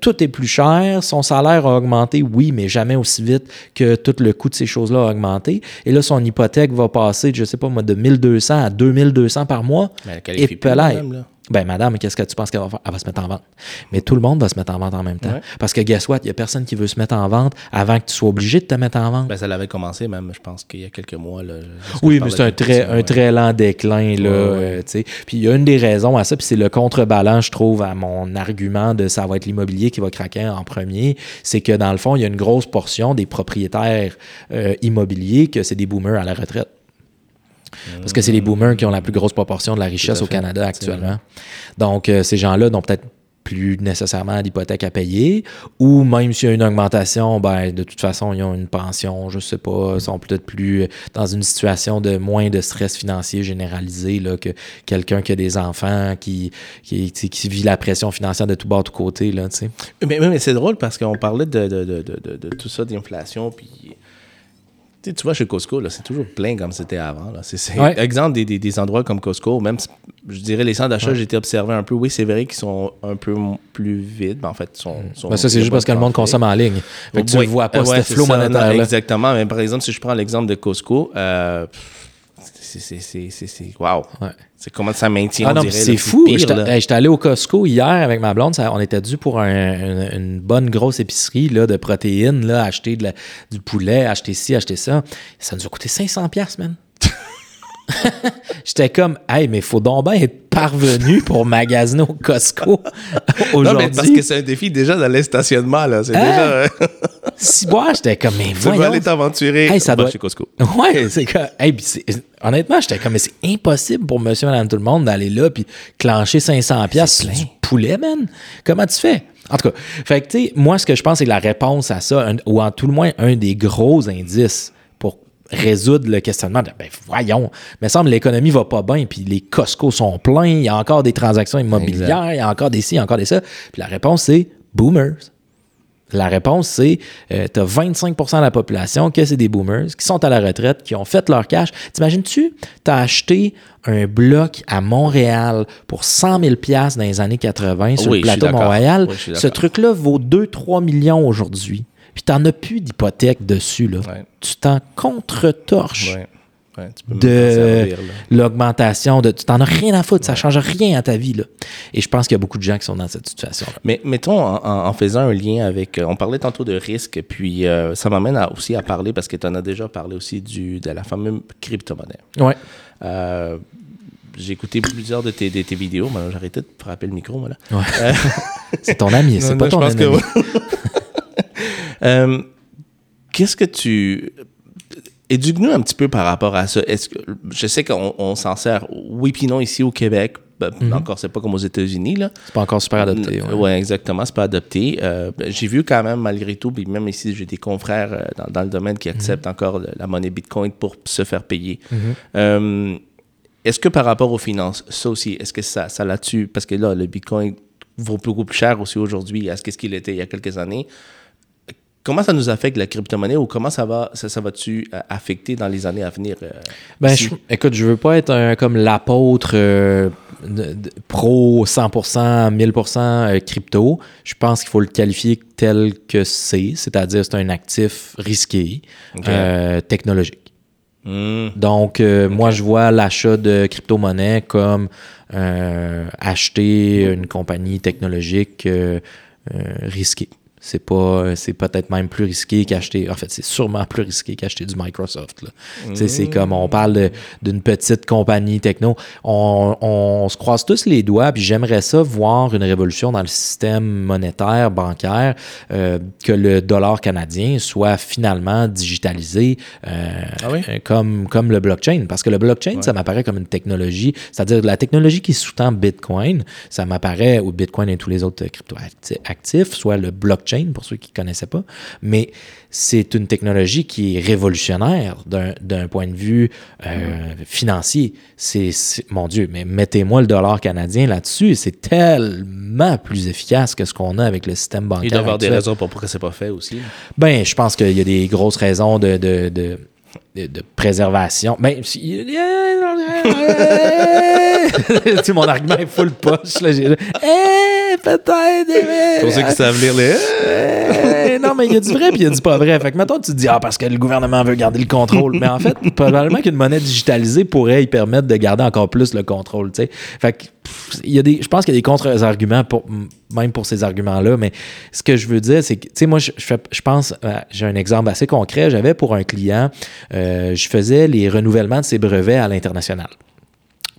Tout est plus cher. Son salaire a augmenté, oui, mais jamais aussi vite que tout le coût de ces choses-là a augmenté. Et là, son hypothèque va passer, je sais pas moi, de 1200 à 2200 par mois. Mais elle Et madame, là. Ben, madame, qu'est-ce que tu penses qu'elle va faire? Elle va se mettre en vente. Mais tout le monde va se mettre en vente en même temps. Ouais. Parce que, guess what? Il n'y a personne qui veut se mettre en vente avant que tu sois obligé de te mettre en vente. Ben, ça l'avait commencé même, je pense qu'il y a quelques mois. Là, Oui, mais c'est un très, ça, un ouais. très lent déclin, là, Ouais, euh. Puis il y a une des raisons à ça, puis c'est le contrebalance, je trouve, à mon argument de ça va être l'immobilier qui va craquer en premier, c'est que dans le fond, il y a une grosse portion des propriétaires euh, immobiliers que c'est des boomers à la retraite. Parce que c'est les boomers qui ont la plus grosse proportion de la richesse au. Canada actuellement. Donc, euh, ces gens-là n'ont peut-être plus nécessairement d'hypothèque à payer, ou même s'il y a une augmentation, ben, de toute façon, ils ont une pension, je sais pas, sont peut-être plus dans une situation de moins de stress financier généralisé là, que quelqu'un qui a des enfants, qui, qui, vit la pression financière de tout bas, de tout côté. Là. Mais, mais, mais c'est drôle parce qu'on parlait de, de, de- de tout ça, d'inflation, puis... Tu sais, tu vois, chez Costco, là, c'est toujours plein comme c'était avant. Là. C'est, Ouais. Exemple, des, des, des endroits comme Costco, même, je dirais, les centres d'achat, j'ai été observé un peu. Oui, c'est vrai qu'ils sont un peu plus vides, mais en fait, ils sont... sont Ben, ça, c'est juste parce que le monde consomme en ligne. Fait que tu Oui. ne vois pas Ouais, ce flot monétaire-là. Exactement. Mais par exemple, si je prends l'exemple de Costco, euh, c'est, c'est, c'est, c'est, c'est- wow. Ouais. C'est comment ça maintient, Ah c'est fou. J'étais allé au Costco hier avec ma blonde. ça- on était dû pour un- une, une bonne grosse épicerie là, de protéines, là, acheter de la- du poulet, acheter ci, acheter ça. Ça nous a coûté 500 pièces, man. J'étais comme, hey, mais faut donc bien être parvenu pour magasiner au Costco Non, mais aujourd'hui. parce que c'est un défi déjà dans les stationnements, là. C'est Hein? déjà... euh, Si boire, j'étais comme, mais tu veux voyons. aller t'aventurer Hey, ça va doit- chez Costco. Ouais, c'est que, hey, honnêtement, j'étais comme, mais c'est impossible pour monsieur, madame, tout le monde d'aller là puis clencher 500 pièces sur du poulet, man. Comment tu fais? En tout cas, fait que, tu sais, moi, ce que je pense, c'est que la réponse à ça, un- ou en tout le moins, un des gros indices résoudre le questionnement de, ben, voyons, me semble l'économie va pas bien, puis les Costco sont pleins, il y a encore des transactions immobilières, il y a encore des ci, il y a encore des ça. Puis la réponse, c'est boomers. La réponse, c'est euh, tu as 25% de la population que c'est des boomers qui sont à la retraite, qui ont fait leur cash. T'imagines-tu, tu as acheté un bloc à Montréal pour 100 000 dans les années 80 sur Oui, le plateau. Montréal? Oui, Ce truc-là vaut 2-3 millions aujourd'hui. Puis tu n'en as plus d'hypothèque dessus. Là. Ouais. Tu t'en contre-torches Ouais. Ouais, t'en de là. l'augmentation. de Tu t'en as rien à foutre. Ça change rien à ta vie. Là. Et je pense qu'il y a beaucoup de gens qui sont dans cette situation-là. Mais mettons, en, faisant un lien avec... euh, on parlait tantôt de risque, puis euh, ça m'amène aussi à parler, parce que tu en as déjà parlé aussi du, de la fameuse crypto-monnaie. Ouais. Euh, j'ai écouté plusieurs de tes, de tes vidéos. mais J'ai arrêté de frapper le micro, moi, là. Ouais. c'est ton ami, c'est pas non, ton je pense que- Euh, qu'est-ce que tu. Éduque-nous un petit peu par rapport à ça. Est-ce que, je sais qu'on on s'en sert, oui puis non, ici au Québec. Ben, Encore, c'est pas comme aux États-Unis. là. C'est pas encore super adopté. Oui, ouais. exactement. C'est pas adopté. Euh, j'ai vu quand même, malgré tout, puis même ici, j'ai des confrères euh, dans, dans le domaine qui acceptent encore la monnaie Bitcoin pour se faire payer. Euh, est-ce que par rapport aux finances, ça aussi, est-ce que ça, ça là-dessus, parce que là, le Bitcoin vaut beaucoup plus cher aussi aujourd'hui à ce qu'il était il y a quelques années. Comment ça nous affecte la crypto-monnaie ou comment ça va, ça, ça va-tu euh, affecter dans les années à venir? euh, Ben, je- écoute, je veux pas être un- comme l'apôtre euh, pro 100%, 1000% euh, crypto. Je pense qu'il faut le qualifier tel que c'est, c'est-à-dire c'est un actif risqué, euh, technologique. Hmm. Donc, moi, je vois l'achat de crypto-monnaie comme acheter une compagnie technologique risquée. C'est pas, c'est peut-être même plus risqué qu'acheter. En fait, c'est sûrement plus risqué qu'acheter du Microsoft. C'est comme on parle d'une petite compagnie techno. On, on se croise tous les doigts, puis j'aimerais ça voir une révolution dans le système monétaire, bancaire, euh, que le dollar canadien soit finalement digitalisé euh, Ah oui? euh, comme, comme le blockchain. Parce que le blockchain, ça m'apparaît comme une technologie, c'est-à-dire la technologie qui sous-tend Bitcoin, ça m'apparaît, ou Bitcoin et tous les autres crypto-actifs, soit le blockchain pour ceux qui ne connaissaient pas, mais c'est une technologie qui est révolutionnaire d'un point de vue euh, financier. C'est, mon Dieu, mais mettez-moi le dollar canadien là-dessus, c'est tellement plus efficace que ce qu'on a avec le système bancaire. Il doit y avoir des raisons pour pourquoi c'est pas fait aussi. Ben, je pense qu'il y a des grosses raisons de, de, de, de- de préservation. Ben, si- tu sais, mon argument est full poche. Là, j'ai, eh, peut-être. eh, Pour ceux qui savent lire les. Non, mais il y a du vrai puis il y a du pas vrai. Fait que mettons, tu te dis, ah, parce que le gouvernement veut garder le contrôle. Mais en fait, probablement qu'une monnaie digitalisée pourrait y permettre de garder encore plus le contrôle, tu sais. Fait que, il y a des, je pense qu'il y a des contre-arguments pour, même pour ces arguments-là. Mais ce que je veux dire, c'est que, tu sais, moi, je, je pense, euh, j'ai un exemple assez concret. J'avais pour un client, euh, je faisais les renouvellements de ses brevets à l'international.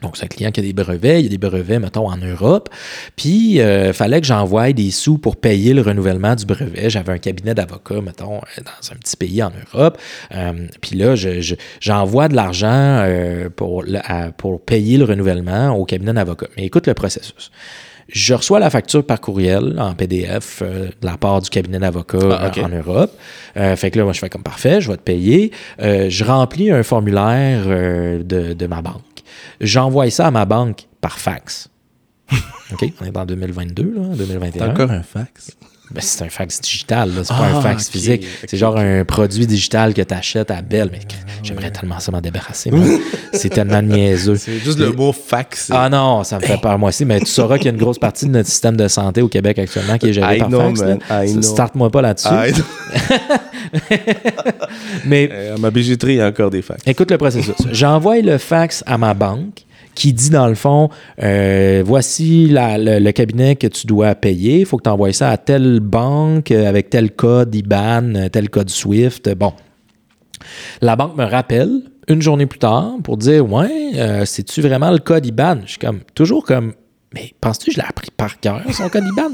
Donc, c'est un client qui a des brevets. Il y a des brevets, mettons, en Europe. Puis, il fallait que j'envoie des sous pour payer le renouvellement du brevet. J'avais un cabinet d'avocats, mettons, euh, dans un petit pays en Europe. Euh, puis là, je- je- j'envoie de l'argent euh, pour, le- à- pour payer le renouvellement au cabinet d'avocats. Mais écoute le processus. Je reçois la facture par courriel en PDF euh, de la part du cabinet d'avocats Ah, euh, en Europe. Euh, fait que là, moi, je fais comme parfait, je vais te payer. Euh, je remplis un formulaire euh, de, de ma banque. J'envoie ça à ma banque par fax. OK? On est en 2022, là, 2021. Encore un fax? Ben, c'est un fax digital, là, c'est pas Ah, un fax ok, physique. c'est genre un produit digital que tu achètes à Belle. Mais j'aimerais tellement ça m'en débarrasser. c'est tellement niaiseux. C'est juste le mot fax. Ah non, ça me fait peur moi aussi, mais tu sauras qu'il y a une grosse partie de notre système de santé au Québec actuellement qui est géré I par know, fax. Starte-moi pas là-dessus. Ah, Mais euh, à ma bijouterie, il y a encore des fax. Écoute le processus. J'envoie le fax à ma banque qui dit dans le fond, euh, voici le, cabinet que tu dois payer. Il faut que tu envoies ça à telle banque euh, avec tel code IBAN, euh, tel code SWIFT. Bon. La banque me rappelle une journée plus tard pour dire Ouais, c'est-tu vraiment le code IBAN? Je suis comme toujours comme Mais penses-tu que je l'ai appris par cœur, son code IBAN?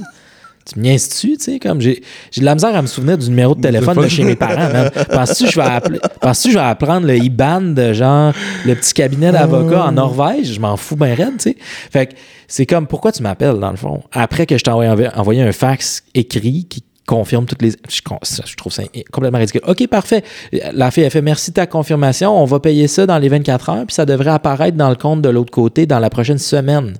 Tu me niaises-tu, tu sais, comme j'ai de la misère à me souvenir du numéro de téléphone de chez mes parents, man. Penses-tu que je vais appeler, penses-tu je vais apprendre le IBAN de genre le petit cabinet d'avocat en Norvège? Je m'en fous bien raide, tu sais. Fait que c'est comme, pourquoi tu m'appelles, dans le fond? Après que je t'ai envoyé, un fax écrit qui confirme toutes les... Je, je trouve ça complètement ridicule. OK, parfait. La fille, elle fait merci de ta confirmation. On va payer ça dans les 24 heures, puis ça devrait apparaître dans le compte de l'autre côté dans la prochaine semaine.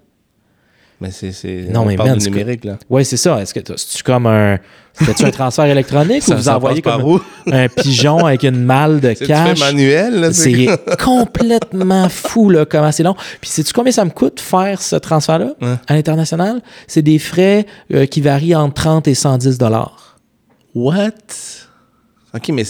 Mais c'est. c'est- Non, on mais parle man, c'est numérique, là. Oui, c'est ça. Est-ce que c'est-tu comme un. C'était-tu un transfert électronique ou vous envoyez comme où? un pigeon avec une malle de C'est cash? fait manuel. C'est complètement fou, là, comment c'est long. Puis, sais-tu combien ça me coûte faire ce transfert-là? À l'international? C'est des frais euh, qui varient entre 30 et 110 dollars. What? OK, mais.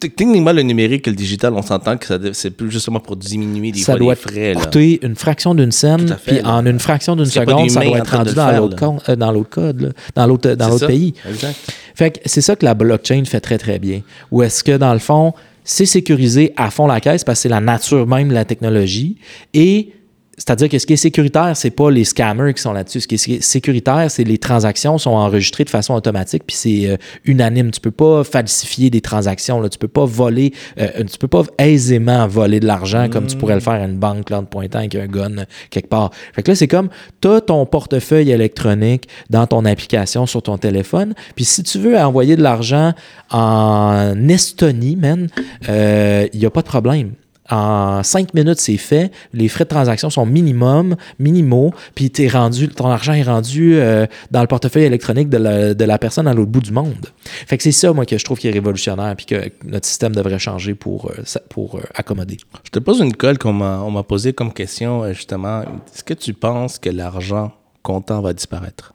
Techniquement, le numérique et le digital, on s'entend que ça c'est plus justement pour diminuer des Ça doit les frais, là. coûter une fraction d'une scène, puis là. en une fraction d'une seconde, ça doit être rendu dans l'autre euh, dans l'autre code, là, dans l'autre dans l'autre ça. pays. Exact. Fait que c'est ça que la blockchain fait très, très bien. Ou est-ce que, dans le fond, c'est sécurisé à fond la caisse parce que c'est la nature même de la technologie et c'est-à-dire que ce qui est sécuritaire, c'est pas les scammers qui sont là-dessus. Ce qui est sécuritaire, c'est les transactions sont enregistrées de façon automatique, puis c'est euh, unanime. Tu peux pas falsifier des transactions. Là. Tu peux pas voler, euh, tu peux pas aisément voler de l'argent comme tu pourrais le faire à une banque là, en pointant avec un gun euh, quelque part. Fait que là, c'est comme as ton portefeuille électronique dans ton application sur ton téléphone. Puis si tu veux envoyer de l'argent en Estonie, man, il n'y a pas de problème. En cinq minutes, c'est fait. Les frais de transaction sont minimum, minimaux, puis es rendu, ton argent est rendu euh, dans le portefeuille électronique de la, personne à l'autre bout du monde. Fait que c'est ça, moi, que je trouve qui est révolutionnaire, puis que notre système devrait changer pour, euh, pour euh, accommoder. Je te pose une colle qu'on m'a posé comme question, justement. Est-ce que tu penses que l'argent comptant va disparaître?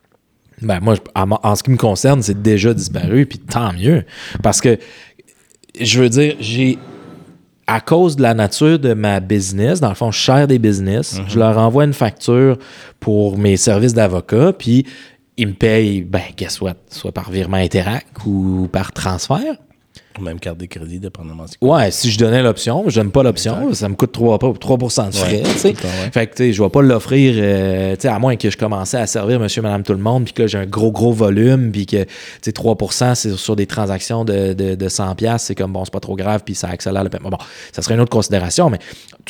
Ben, moi, en ce qui me concerne, c'est déjà disparu, puis tant mieux. Parce que, je veux dire, j'ai à cause de la nature de ma business, dans le fond, je cher des business, je leur envoie une facture pour mes services d'avocat, puis ils me payent, ben, guess what, soit par virement Interac ou par transfert. Même carte de crédit, dépendamment. Ouais, si je donnais l'option, je n'aime pas l'option, ça me coûte 3, 3 de frais. Fait que je ne vais pas l'offrir, euh, à moins que je commençais à servir monsieur, madame, tout le monde, puis que j'ai un gros, gros volume, puis que 3 c'est sur des transactions de, de, de 100$, c'est comme bon, c'est pas trop grave, puis ça accélère le paiement. Bon, ça serait une autre considération, mais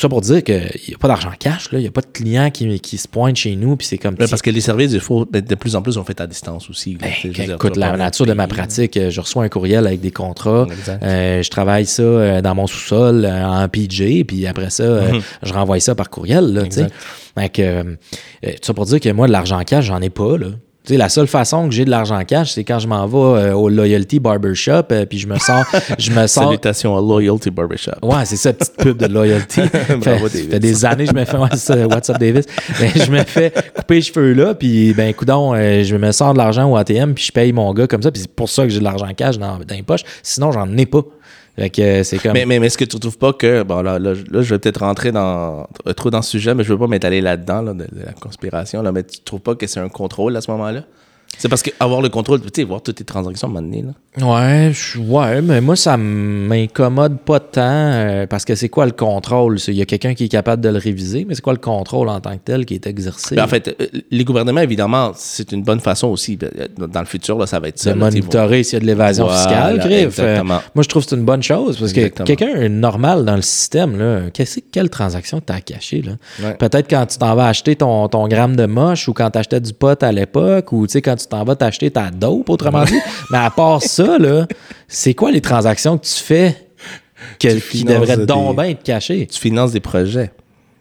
tout ça pour dire qu'il n'y a pas d'argent cash, il n'y a pas de clients qui, qui se pointent chez nous, puis c'est comme. parce que les services, il faut, de plus en plus, on fait à distance aussi. Ben, écoute, la nature de ma pratique, je reçois un courriel avec des contrats. Euh, je travaille ça euh, dans mon sous-sol euh, en PJ, puis après ça, mhm. je renvoie ça par courriel. Là, tout ça pour dire que moi, de l'argent cash, j'en ai pas. Là la seule façon que j'ai de l'argent cash, c'est quand je m'en vais euh, au Loyalty Barbershop, euh, puis je me sors. Je me sors... Salutations à Loyalty Barbershop. Ouais, c'est ça, petite pub de Loyalty. fait, fait des années que je me fais. What's up, Davis? Ben, je me fais couper les cheveux là, puis ben, coudon, euh, je me sors de l'argent au ATM, puis je paye mon gars comme ça, puis c'est pour ça que j'ai de l'argent cash dans, dans les poches. Sinon, j'en ai pas. Mais, mais, est-ce que tu trouves pas que. Bon, là, là, je vais peut-être rentrer dans, trop dans ce sujet, mais je veux pas m'étaler là-dedans, là, de, de, la conspiration, là, mais tu trouves pas que c'est un contrôle à ce moment-là? C'est parce qu'avoir le contrôle, tu sais, voir toutes tes transactions à un moment donné, là. Ouais, ouais, mais moi, ça m'incommode pas tant euh, parce que c'est quoi le contrôle? Il y a quelqu'un qui est capable de le réviser, mais c'est quoi le contrôle en tant que tel qui est exercé? Ben, en fait, euh, les gouvernements, évidemment, c'est une bonne façon aussi. Ben, dans le futur, là, ça va être ça. De monitorer s'il y a de l'évasion fiscale, griffe. Euh, moi, je trouve que c'est une bonne chose parce que quelqu'un normal dans le système, là, quelle transaction tu as cachée? Peut-être quand tu t'en vas acheter ton, ton gramme de moche ou quand tu achetais du pot à l'époque ou quand tu t'en vas t'acheter ta dope, autrement dit. mais à part ça, c'est quoi les transactions que tu fais qui devraient donc bien être cachées? Tu finances des projets.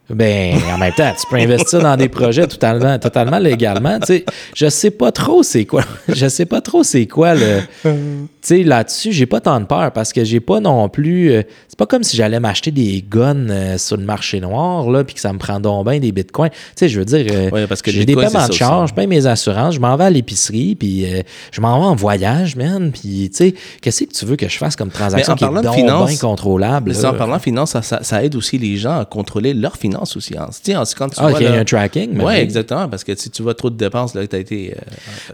Ben, en même temps, tu peux investir dans des projets totalement, totalement légalement. Tu sais, je sais pas trop c'est quoi. Je sais pas trop c'est quoi le. Tu sais, là-dessus, j'ai pas tant de peur parce que j'ai pas non plus. Euh, c'est pas comme si j'allais m'acheter des guns euh, sur le marché noir, là, puis que ça me prend donc bien des bitcoins. Tu sais, je veux dire, euh, parce que j'ai des paiements de charge, je paye mes assurances, je m'en vais à l'épicerie, puis je m'en vais en voyage, man. Puis, tu sais, qu'est-ce que tu veux que je fasse comme transaction qui est donc bien contrôlable? en parlant de finance, ça, ça aide aussi les gens à contrôler leurs finances aussi. Hein. quand tu ah, vois, y a un tracking. Oui, exactement. Parce que si tu vois trop de dépenses, là, tu as été. Euh,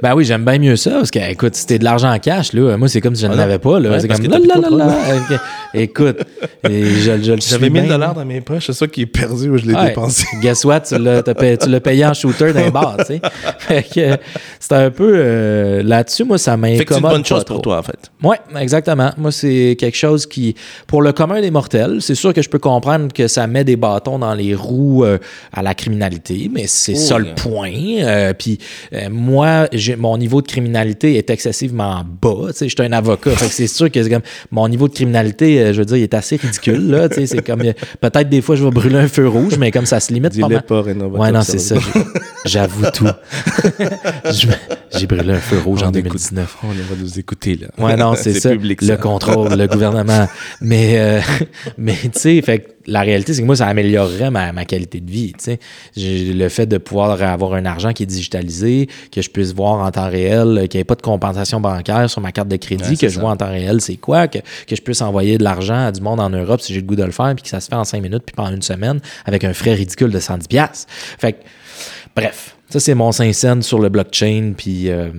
ben oui, j'aime bien mieux ça. Parce que, écoute, si t'es de l'argent en cash, là, moi, c'est comme si je n'en avais pas. Là. c'est comme. Là, là, là, Écoute, je, je, J'avais 1000 dollars dans mes poches. C'est ça qui est perdu où je l'ai dépensé. Guess what? Tu l'as payé, en shooter d'un bar, tu sais. c'est un peu. Euh, là-dessus, moi, ça m'incommode. c'est une bonne chose pour toi, en fait. Oui, exactement. Moi, c'est quelque chose qui. Pour le commun des mortels, c'est sûr que je peux comprendre que ça met des bâtons dans les roues euh, à la criminalité, mais c'est ça le point. Euh, puis euh, moi, mon niveau de criminalité est excessivement bas. Je suis un avocat, c'est sûr que comme, mon niveau de criminalité, je veux dire, il est assez ridicule. Là, c'est comme peut-être des fois je vais brûler un feu rouge, mais comme ça se limite pas. pas ouais, non, c'est ça. J'avoue tout. J'ai brûlé un feu rouge en 2019. On va nous écouter là. Ouais, non, c'est ça. Le contrôle, le gouvernement. Mais, mais tu sais, fait la réalité, c'est que moi, ça améliorerait ma, ma qualité de vie. Le fait de pouvoir avoir un argent qui est digitalisé, que je puisse voir en temps réel, qu'il n'y ait pas de compensation bancaire sur ma carte de crédit, que je vois en temps réel c'est quoi, que, que, je puisse envoyer de l'argent à du monde en Europe si j'ai le goût de le faire, puis que ça se fait en cinq minutes, puis pendant une semaine, avec un frais ridicule de 110$. Fait que, bref, ça, c'est mon 5 cents sur le blockchain, puis... Euh,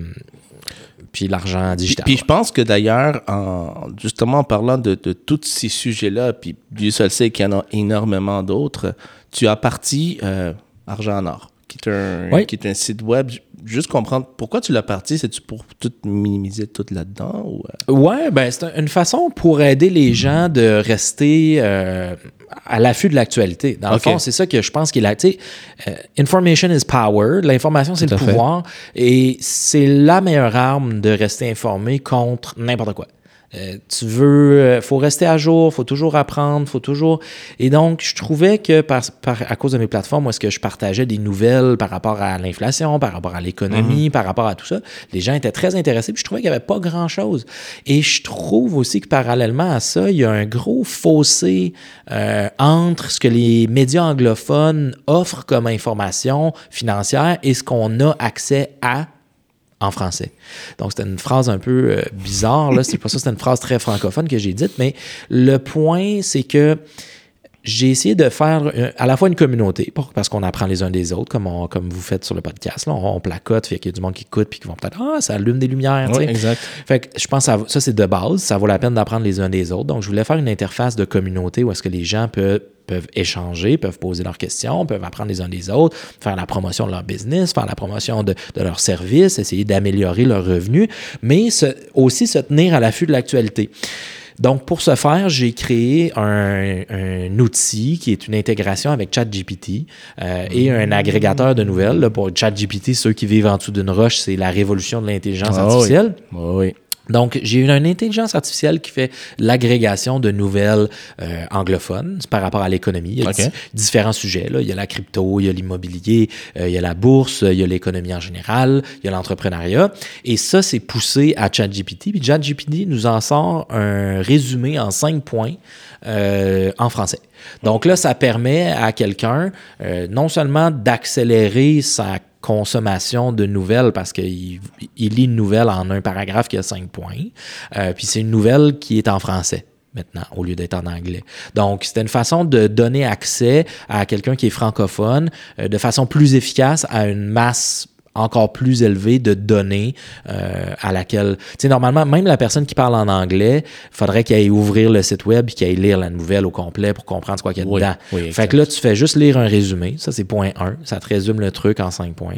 puis l'argent digital. Puis, je pense que d'ailleurs, en, justement en parlant de, de tous ces sujets-là, puis Dieu seul sait qu'il y en a énormément d'autres, tu as parti, euh, Argent en or, qui est un, Oui. qui est un site web. Juste comprendre pourquoi tu l'as parti, c'est-tu pour tout minimiser tout là-dedans ou euh? Ouais, ben c'est un- une façon pour aider les gens de rester euh, à l'affût de l'actualité. Dans le fond, c'est ça que je pense qu'il a. Tu sais, euh, information is power. L'information, c'est le fait. pouvoir. Et c'est la meilleure arme de rester informé contre n'importe quoi. Euh, tu veux, euh, faut rester à jour, faut toujours apprendre, faut toujours. Et donc, je trouvais que par, par- à cause de mes plateformes, où est-ce que je partageais des nouvelles par rapport à l'inflation, par rapport à l'économie, par rapport à tout ça, les gens étaient très intéressés. Puis je trouvais qu'il n'y avait pas grand-chose. Et je trouve aussi que parallèlement à ça, il y a un gros fossé euh, entre ce que les médias anglophones offrent comme information financière et ce qu'on a accès à en français. Donc, c'était une phrase un peu euh, bizarre, là. C'est pas ça, c'était une phrase très francophone que j'ai dite, mais le point, c'est que j'ai essayé de faire euh, à la fois une communauté, pour- parce qu'on apprend les uns des autres, comme, on- comme vous faites sur le podcast. Là, on, on placote, fait qu'il y a du monde qui écoute, puis qui vont peut-être Ah, ça allume des lumières. sais. exact. Fait que je pense que ça, ça, c'est de base. Ça vaut la peine d'apprendre les uns des autres. Donc, je voulais faire une interface de communauté où est-ce que les gens peuvent, peuvent échanger, peuvent poser leurs questions, peuvent apprendre les uns des autres, faire la promotion de leur business, faire la promotion de, de leurs services, essayer d'améliorer leurs revenus, mais se- aussi se tenir à l'affût de l'actualité. Donc, pour ce faire, j'ai créé un, un outil qui est une intégration avec ChatGPT euh, et un agrégateur de nouvelles. Là, pour ChatGPT, ceux qui vivent en dessous d'une roche, c'est la révolution de l'intelligence Ah oui. artificielle. Oui, oui. Donc, j'ai une, une intelligence artificielle qui fait l'agrégation de nouvelles euh, anglophones par rapport à l'économie. Il y a différents sujets. Là. Il y a la crypto, il y a l'immobilier, euh, il y a la bourse, il y a l'économie en général, il y a l'entrepreneuriat. Et ça, c'est poussé à ChatGPT. Puis ChatGPT nous en sort un résumé en cinq points euh, en français. Donc là, ça permet à quelqu'un euh, non seulement d'accélérer sa consommation de nouvelles parce qu'il il lit une nouvelle en un paragraphe qui a cinq points, euh, puis c'est une nouvelle qui est en français maintenant, au lieu d'être en anglais. Donc, c'était une façon de donner accès à quelqu'un qui est francophone euh, de façon plus efficace à une masse encore plus élevée de données euh, à laquelle... Tu sais, normalement, même la personne qui parle en anglais, faudrait qu'elle aille ouvrir le site web et qu'elle aille lire la nouvelle au complet pour comprendre ce qu'il y a Oui, dedans. oui, fait que là, tu fais juste lire un résumé. Ça, c'est point 1. Ça te résume le truc en 5 points.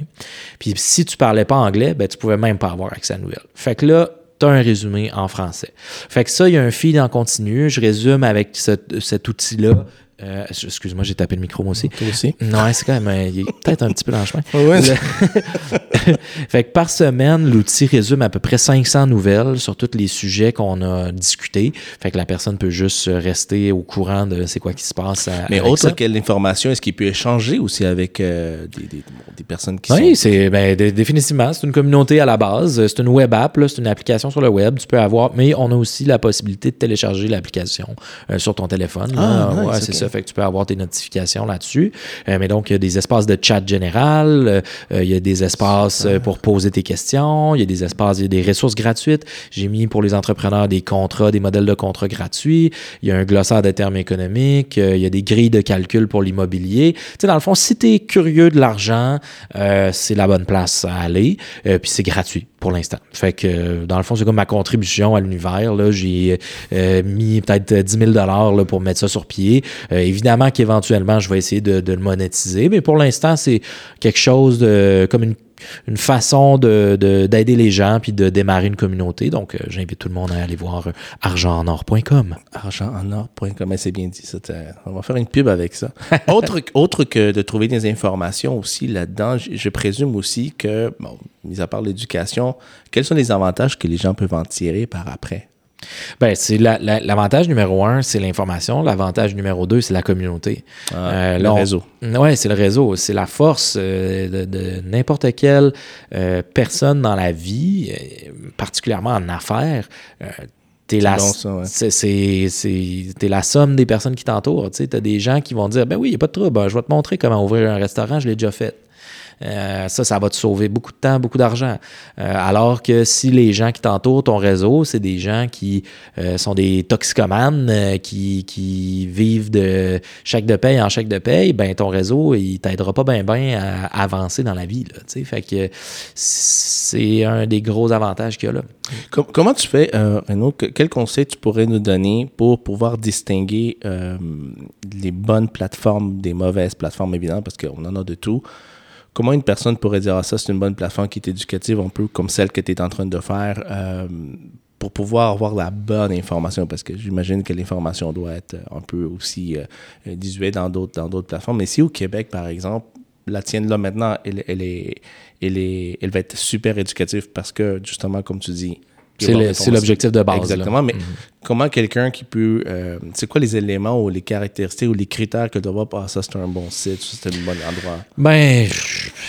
Puis si tu parlais pas anglais, ben, tu pouvais même pas avoir accès à la nouvelle. Fait que là, tu as un résumé en français. Fait que ça, il y a un feed en continu. Je résume avec ce- cet outil-là. Euh, Excuse-moi, j'ai tapé le micro moi aussi. Toi aussi? Non, c'est quand même. euh, il est peut-être un petit peu dans le chemin. Ouais? Le- fait que par semaine, l'outil résume à peu près 500 nouvelles sur tous les sujets qu'on a discutés. Fait que la personne peut juste rester au courant de c'est quoi qui se passe. à- Mais autre ça. que l'information, est-ce qu'il peut échanger aussi avec euh, des, des- bon, des personnes qui Oui, sont... c'est ben, dé- définitivement, c'est une communauté à la base. C'est une web app, c'est une application sur le web. Tu peux avoir, mais on a aussi la possibilité de télécharger l'application euh, sur ton téléphone. Ah, nice, Ouais, c'est ça. Fait que tu peux avoir tes notifications là-dessus. Euh, mais donc, il y a des espaces de chat général, euh, euh, il y a des espaces pour poser tes questions, il y a des espaces, il y a des ressources gratuites. J'ai mis pour les entrepreneurs des contrats, des modèles de contrats gratuits. Il y a un glossaire de termes économiques. il y a des grilles de calcul pour l'immobilier. Tu sais, dans le fond, si tu es curieux de l'argent, c'est la bonne place à aller. Puis c'est gratuit pour l'instant. Fait que, dans le fond, c'est comme ma contribution à l'univers. J'ai mis peut-être 10 000 là, pour mettre ça sur pied. Euh, évidemment qu'éventuellement, je vais essayer de, le monétiser, mais pour l'instant, c'est quelque chose de comme une façon de, de- d'aider les gens puis de démarrer une communauté. Donc, euh, j'invite tout le monde à aller voir argentenor.com. argentenor.com, c'est bien dit. On va faire une pub avec ça. autre, autre que de trouver des informations aussi là-dedans, je, je présume aussi que, bon, mis à part l'éducation, quels sont les avantages que les gens peuvent en tirer par après? Ben, c'est la- la- l'avantage numéro un, c'est l'information. L'avantage numéro deux, c'est la communauté. Ah, le là, on- réseau. Oui, c'est le réseau. C'est la force euh, de, de n'importe quelle euh, personne dans la vie, euh, particulièrement en affaires. Euh, T'es la, bon, ouais. c'est- c'est- c'est- t'es la somme des personnes qui t'entourent. Tu as des gens qui vont dire Ben oui, il n'y a pas de trouble, je vais te montrer comment ouvrir un restaurant, je l'ai déjà fait. Euh, ça, ça va te sauver beaucoup de temps, beaucoup d'argent. Euh, alors que si les gens qui t'entourent, ton réseau, c'est des gens qui euh, sont des toxicomanes, qui, vivent de chèque de paye en chèque de paye, ben ton réseau, il t'aidera pas bien bien à avancer dans la vie. Là, fait que c'est un des gros avantages qu'il y a là. Com- comment tu fais, Renaud, que- quel conseil tu pourrais nous donner pour pouvoir distinguer les bonnes plateformes des mauvaises plateformes, évidemment, parce qu'on en a de tout. Comment une personne pourrait dire, ah, ça, c'est une bonne plateforme qui est éducative, un peu comme celle que tu es en train de faire, euh, pour pouvoir avoir la bonne information, parce que j'imagine que l'information doit être un peu aussi euh, dans d'autres dans d'autres plateformes. Mais si au Québec, par exemple, la tienne là maintenant, elle, elle est, elle est, elle va être super éducative parce que justement, comme tu dis, C'est l'objectif de base, là. Exactement. Mais Mhm. Comment quelqu'un qui peut, euh, c'est quoi les éléments ou les caractéristiques ou les critères que doit voir, ah, ça c'est un bon site, c'est un bon endroit? Ben,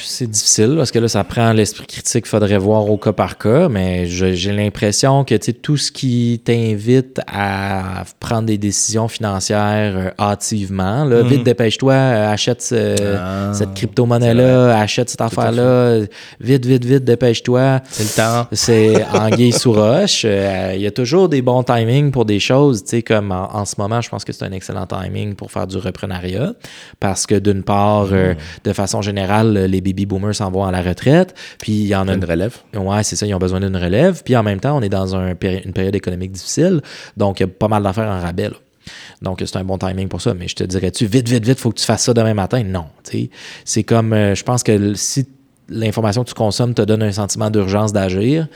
c'est difficile parce que là, ça prend l'esprit critique. faudrait voir au cas par cas, mais j'ai l'impression que tu tout ce qui t'invite à prendre des décisions financières euh, hâtivement, là, vite, dépêche-toi, euh, achète ce- Ah, cette crypto-monnaie-là, achète cette affaire-là, vite, vite, vite, dépêche-toi. C'est le temps. C'est anguille sous roche. Euh, Il y a toujours des bons timings pour des choses, tu sais, comme en, en ce moment, je pense que c'est un excellent timing pour faire du reprenariat, parce que d'une part, euh, de façon générale, les baby boomers s'en vont à la retraite, puis il y en a Une relève. Ouais, c'est ça, ils ont besoin d'une relève. Puis en même temps, on est dans un péri- une période économique difficile, donc il y a pas mal d'affaires en rabais. là. Donc c'est un bon timing pour ça. Mais je te dirais-tu, vite, vite, vite, faut que tu fasses ça demain matin? Non. tu sais. C'est comme, euh, je pense que si l'information que tu consommes te donne un sentiment d'urgence d'agir,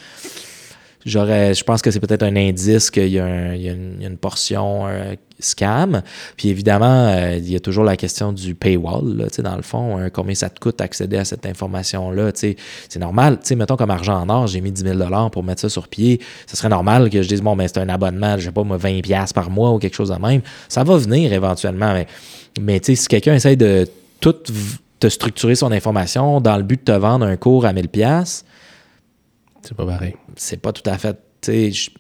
J'aurais, je pense que c'est peut-être un indice qu'il y y a une, y a une portion euh, scam. Puis évidemment, euh, il y a toujours la question du paywall. Là, dans le fond, euh, combien ça te coûte d'accéder à cette information-là. C'est normal. Tu sais, mettons comme argent en or, j'ai mis 10 000 pour mettre ça sur pied. Ce serait normal que je dise, bon, mais c'est un abonnement, je sais pas, moi, 20 pièces par mois ou quelque chose de même. Ça va venir éventuellement. Mais, mais si quelqu'un essaye de tout te structurer son information dans le but de te vendre un cours à 1000 pièces C'est pas pareil. c'est pas tout à fait. je-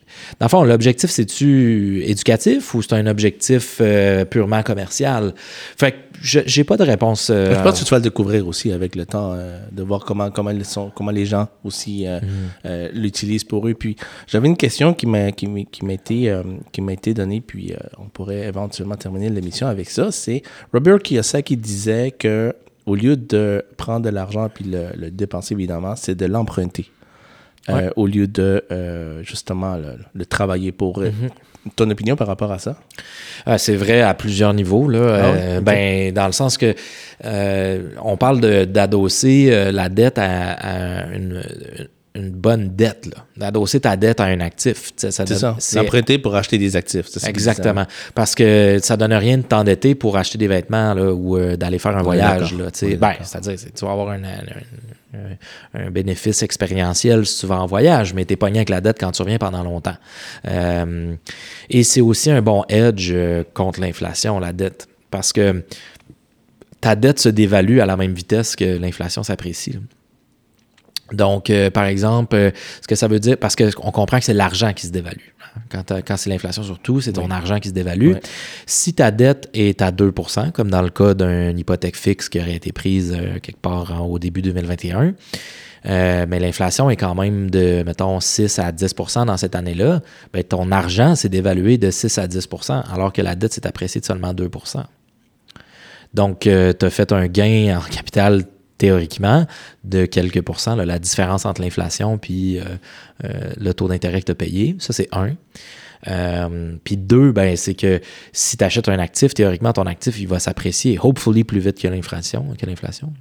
Dans le fond, l'objectif, c'est-tu éducatif ou c'est un objectif euh, purement commercial? Fait que je- j'ai pas de réponse. euh, Je pense que tu vas le découvrir aussi avec le temps, euh, de voir comment, comment, ils sont, comment les gens aussi euh, l'utilisent pour eux. Puis j'avais une question qui m'a qui, qui été, donnée, puis on pourrait éventuellement terminer l'émission avec ça. C'est Robert Kiyosaki disait que au lieu de prendre de l'argent puis le, le dépenser, évidemment, c'est de l'emprunter. Euh, Ouais. au lieu de euh, justement le, le travailler pour eux. Ton opinion par rapport à ça? Ah, c'est vrai à plusieurs niveaux. Là. Ah? Euh, ben, dans le sens que euh, on parle d'adosser euh, la dette à, à une, une bonne dette. là. D'adosser ta dette à un actif. Ça C'est donne- ça. c'est- L'emprunter pour acheter des actifs. c'est ça. Exactement. Parce que ça donne rien de t'endetter pour acheter des vêtements là, ou euh, d'aller faire un voyage. Là, ben. C'est-à-dire, c'est- tu vas avoir un, un- un- un bénéfice expérientiel si tu vas en voyage, mais tu es pogné avec la dette quand tu reviens pendant longtemps. Euh, et c'est aussi un bon edge euh, contre l'inflation, la dette. Parce que ta dette se dévalue à la même vitesse que l'inflation s'apprécie. là. Donc, euh, par exemple, euh, ce que ça veut dire, parce qu'on comprend que c'est l'argent qui se dévalue. hein. Quand, c'est l'inflation surtout, c'est ton argent qui se dévalue. Si ta dette est à 2% comme dans le cas d'une hypothèque fixe qui aurait été prise euh, quelque part au début 2021, euh, mais l'inflation est quand même de, mettons, 6 à 10% dans cette année-là, ben, ton argent s'est dévalué de 6 à 10% alors que la dette s'est appréciée de seulement 2% donc, tu as fait un gain en capital théoriquement de quelques pourcents, là, la différence entre l'inflation puis euh, euh, le taux d'intérêt que tu as payé. Ça, c'est un. Euh, puis deux, ben, c'est que si tu achètes un actif, théoriquement, ton actif, il va s'apprécier, hopefully, plus vite que l'inflation, que l'inflation,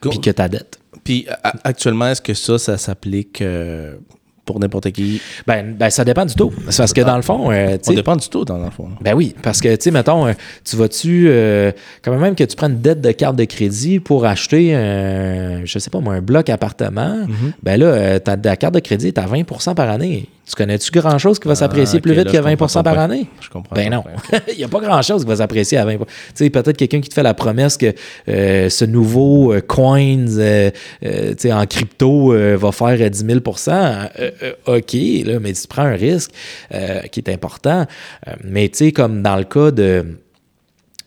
Puis, que ta dette. Puis actuellement, est-ce que ça, ça s'applique pour n'importe qui? Ben, ben, ça dépend du taux. C'est parce que dans le fond, euh, sais, dépend du taux, dans le fond. Ben oui, parce que, tu sais, mettons, euh, tu vas-tu, euh, quand même que tu prennes une dette de carte de crédit pour acheter, un, je sais pas moi, un bloc appartement, ben là, euh, ta, ta carte de crédit est à 20% par année. Tu connais-tu grand-chose qui va s'apprécier Ah, plus ok, vite là, que je 20 comprends par année? Je comprends. Ben non, il n'y a pas grand-chose qui va s'apprécier à 20 Tu sais, peut-être quelqu'un qui te fait la promesse que euh, ce nouveau sais, en crypto va faire euh, 10 000 Euh, euh, OK, là, mais tu prends un risque euh, qui est important. Euh, mais tu sais, comme dans le cas de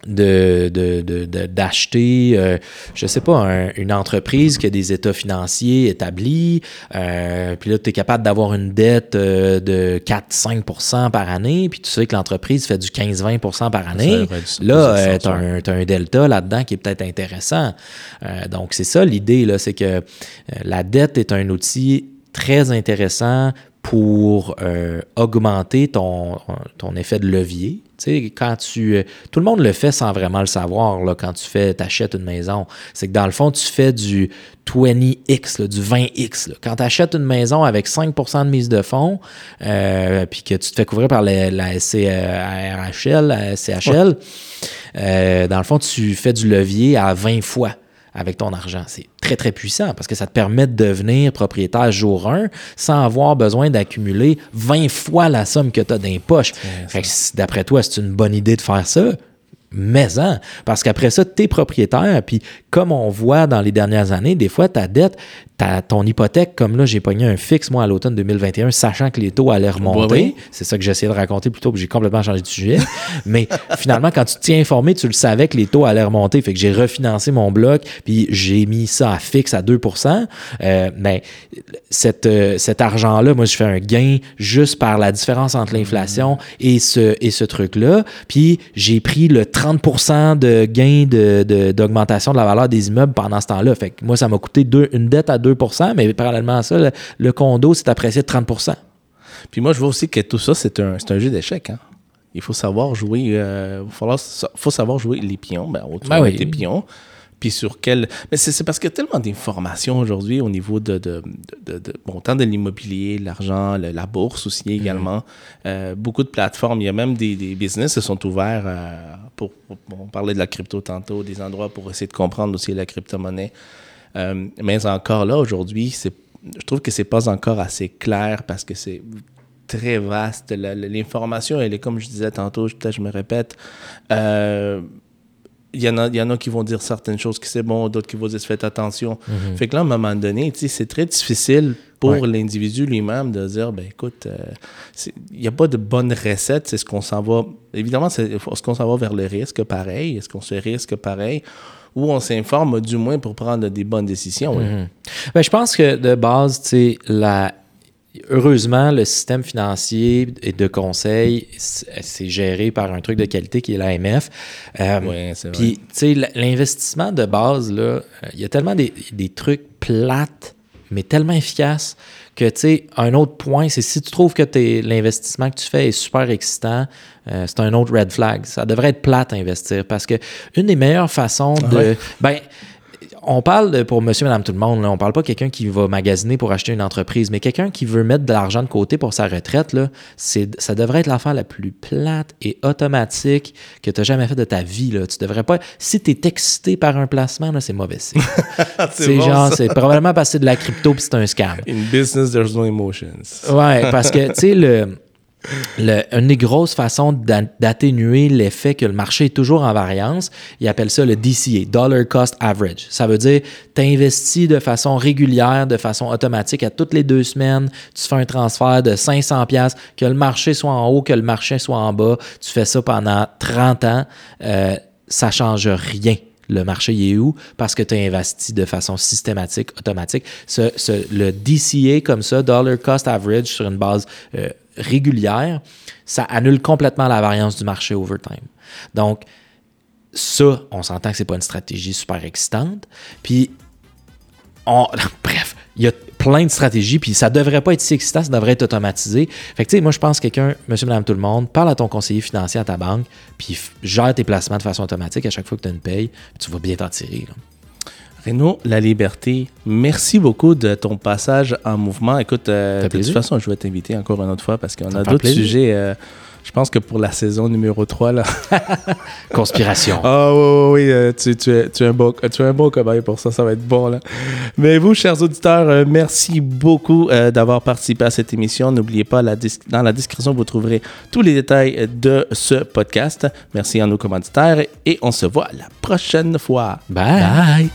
de, de- de- de- d'acheter, euh, je sais pas, un- une entreprise qui a des états financiers établis, euh, puis là, tu es capable d'avoir une dette euh, de 4-5% par année, puis tu sais que l'entreprise fait du 15-20% par année. Là, euh, tu as un, t'as un delta là-dedans qui est peut-être intéressant. Euh, donc, c'est ça l'idée, là, c'est que euh, la dette est un outil très intéressant pour euh, augmenter ton, ton effet de levier. Tu sais, quand tu. euh, Tout le monde le fait sans vraiment le savoir là, quand tu fais, achètes une maison. C'est que dans le fond, tu fais du 20X, là, du 20X. là. Quand tu achètes une maison avec 5% de mise de fonds, euh, puis que tu te fais couvrir par la, la SCHL, la CHL, euh, dans le fond, tu fais du levier à 20 fois avec ton argent. C'est très, très puissant parce que ça te permet de devenir propriétaire jour 1 sans avoir besoin d'accumuler 20 fois la somme que tu as dans les poches. D'après toi, c'est une bonne idée de faire ça? Mais en, parce qu'après ça, tu es propriétaire, puis comme on voit dans les dernières années, des fois, ta dette, ta, ton hypothèque, comme là, j'ai pogné un fixe, moi, à l'automne 2021, sachant que les taux allaient remonter. oui. C'est ça que j'essayais de raconter plutôt, puis j'ai complètement changé de sujet. Mais finalement, quand tu tiens informé, tu le savais que les taux allaient remonter. Fait que j'ai refinancé mon bloc, puis j'ai mis ça à fixe à 2 euh, Mais cette, euh, cet argent-là, moi, je fais un gain juste par la différence entre l'inflation et ce, et ce truc-là. Puis j'ai pris le 30 de gain de- de- d'augmentation de, la valeur des immeubles pendant ce temps-là. Fait que moi, ça m'a coûté deux- une dette à 2 mais parallèlement à ça, le, le condo s'est apprécié de 30% Puis moi, je vois aussi que tout ça, c'est un, jeu d'échecs. Hein. Il faut savoir jouer. euh, il faut savoir jouer les pions. Ben, autour Ben oui. des pions. Puis sur quel. Mais c'est parce qu'il y a tellement d'informations aujourd'hui au niveau de, de, de- de- bon, tant de l'immobilier, l'argent, la bourse aussi Mm-hmm. également. Euh, beaucoup de plateformes. Il y a même des, des business qui sont ouverts euh, pour, pour- on parlait de la crypto tantôt, des endroits pour essayer de comprendre aussi la crypto-monnaie. Euh, mais encore là, aujourd'hui, je trouve que c'est pas encore assez clair parce que c'est très vaste. L'information, elle est comme je disais tantôt, peut-être je me répète. euh, il y, en a, il y en a qui vont dire certaines choses que c'est bon, d'autres qui vont dire faites attention. Fait que là, à un moment donné, c'est très difficile pour Ouais. l'individu lui-même de dire, ben écoute, euh, il n'y a pas de bonne recette, c'est ce qu'on s'en va. Évidemment, c'est est-ce qu'on s'en va vers le risque pareil? Est-ce qu'on se risque pareil? Ou on s'informe du moins pour prendre des bonnes décisions. oui. Ben, je pense que de base, tu sais, la... heureusement, le système financier et de conseil, c'est géré par un truc de qualité qui est l'AMF. Euh, vrai. Puis, l'investissement de base, euh, il y a tellement des, des trucs plates, mais tellement efficaces que, tu sais, un autre point, c'est si tu trouves que l'investissement que tu fais est super excitant, euh, c'est un autre red flag. Ça devrait être plate à investir parce que une des meilleures façons de. Ouais? Ben, on parle de- pour monsieur, madame, tout le monde. Là, on parle pas de quelqu'un qui va magasiner pour acheter une entreprise, mais quelqu'un qui veut mettre de l'argent de côté pour sa retraite, là, c'est, ça devrait être l'affaire la plus plate et automatique que tu as jamais fait de ta vie. Là. Tu devrais pas. Si tu es excité par un placement, là, c'est mauvais signe. c'est bon, genre, c'est probablement parce que c'est de la crypto puis c'est un scam. In business, there's no emotions. Ouais, parce que, tu sais, le, une des grosses façons d'a- d'atténuer l'effet que le marché est toujours en variance, ils appellent ça le DCA, Dollar Cost Average. Ça veut dire, tu investis de façon régulière, de façon automatique, à toutes les deux semaines, tu fais un transfert de 500 pièces que le marché soit en haut, que le marché soit en bas, tu fais ça pendant 30 ans, euh, ça change rien le marché est où? Parce que tu as investi de façon systématique, automatique. Ce, ce- le DCA comme ça, Dollar Cost Average sur une base euh, régulière, ça annule complètement la variance du marché over time. Donc, ça, on s'entend que c'est pas une stratégie super excitante. Puis, on- bref, il y a plein de stratégies, puis ça devrait pas être si excitant, ça devrait être automatisé. Fait que, tu sais, moi, je pense que quelqu'un, monsieur, madame, tout le monde, parle à ton conseiller financier à ta banque, puis gère tes placements de façon automatique à chaque fois que tu as une paye, tu vas bien t'en tirer. Renaud, la liberté, merci beaucoup de ton passage en mouvement. Écoute, euh, de toute façon, je vais t'inviter encore une autre fois parce qu'on a d'autres sujets. euh, je pense que pour la saison numéro 3, là. Conspiration. Ah oui, oui, oui, euh, tu, tu es, tu, es un bon, tu es un bon cobaye pour ça, ça va être bon. Là. Mais vous, chers auditeurs, merci beaucoup d'avoir participé à cette émission. N'oubliez pas, la dans la description, vous trouverez tous les détails de ce podcast. Merci à nos commanditaires et on se voit la prochaine fois. Bye. Bye.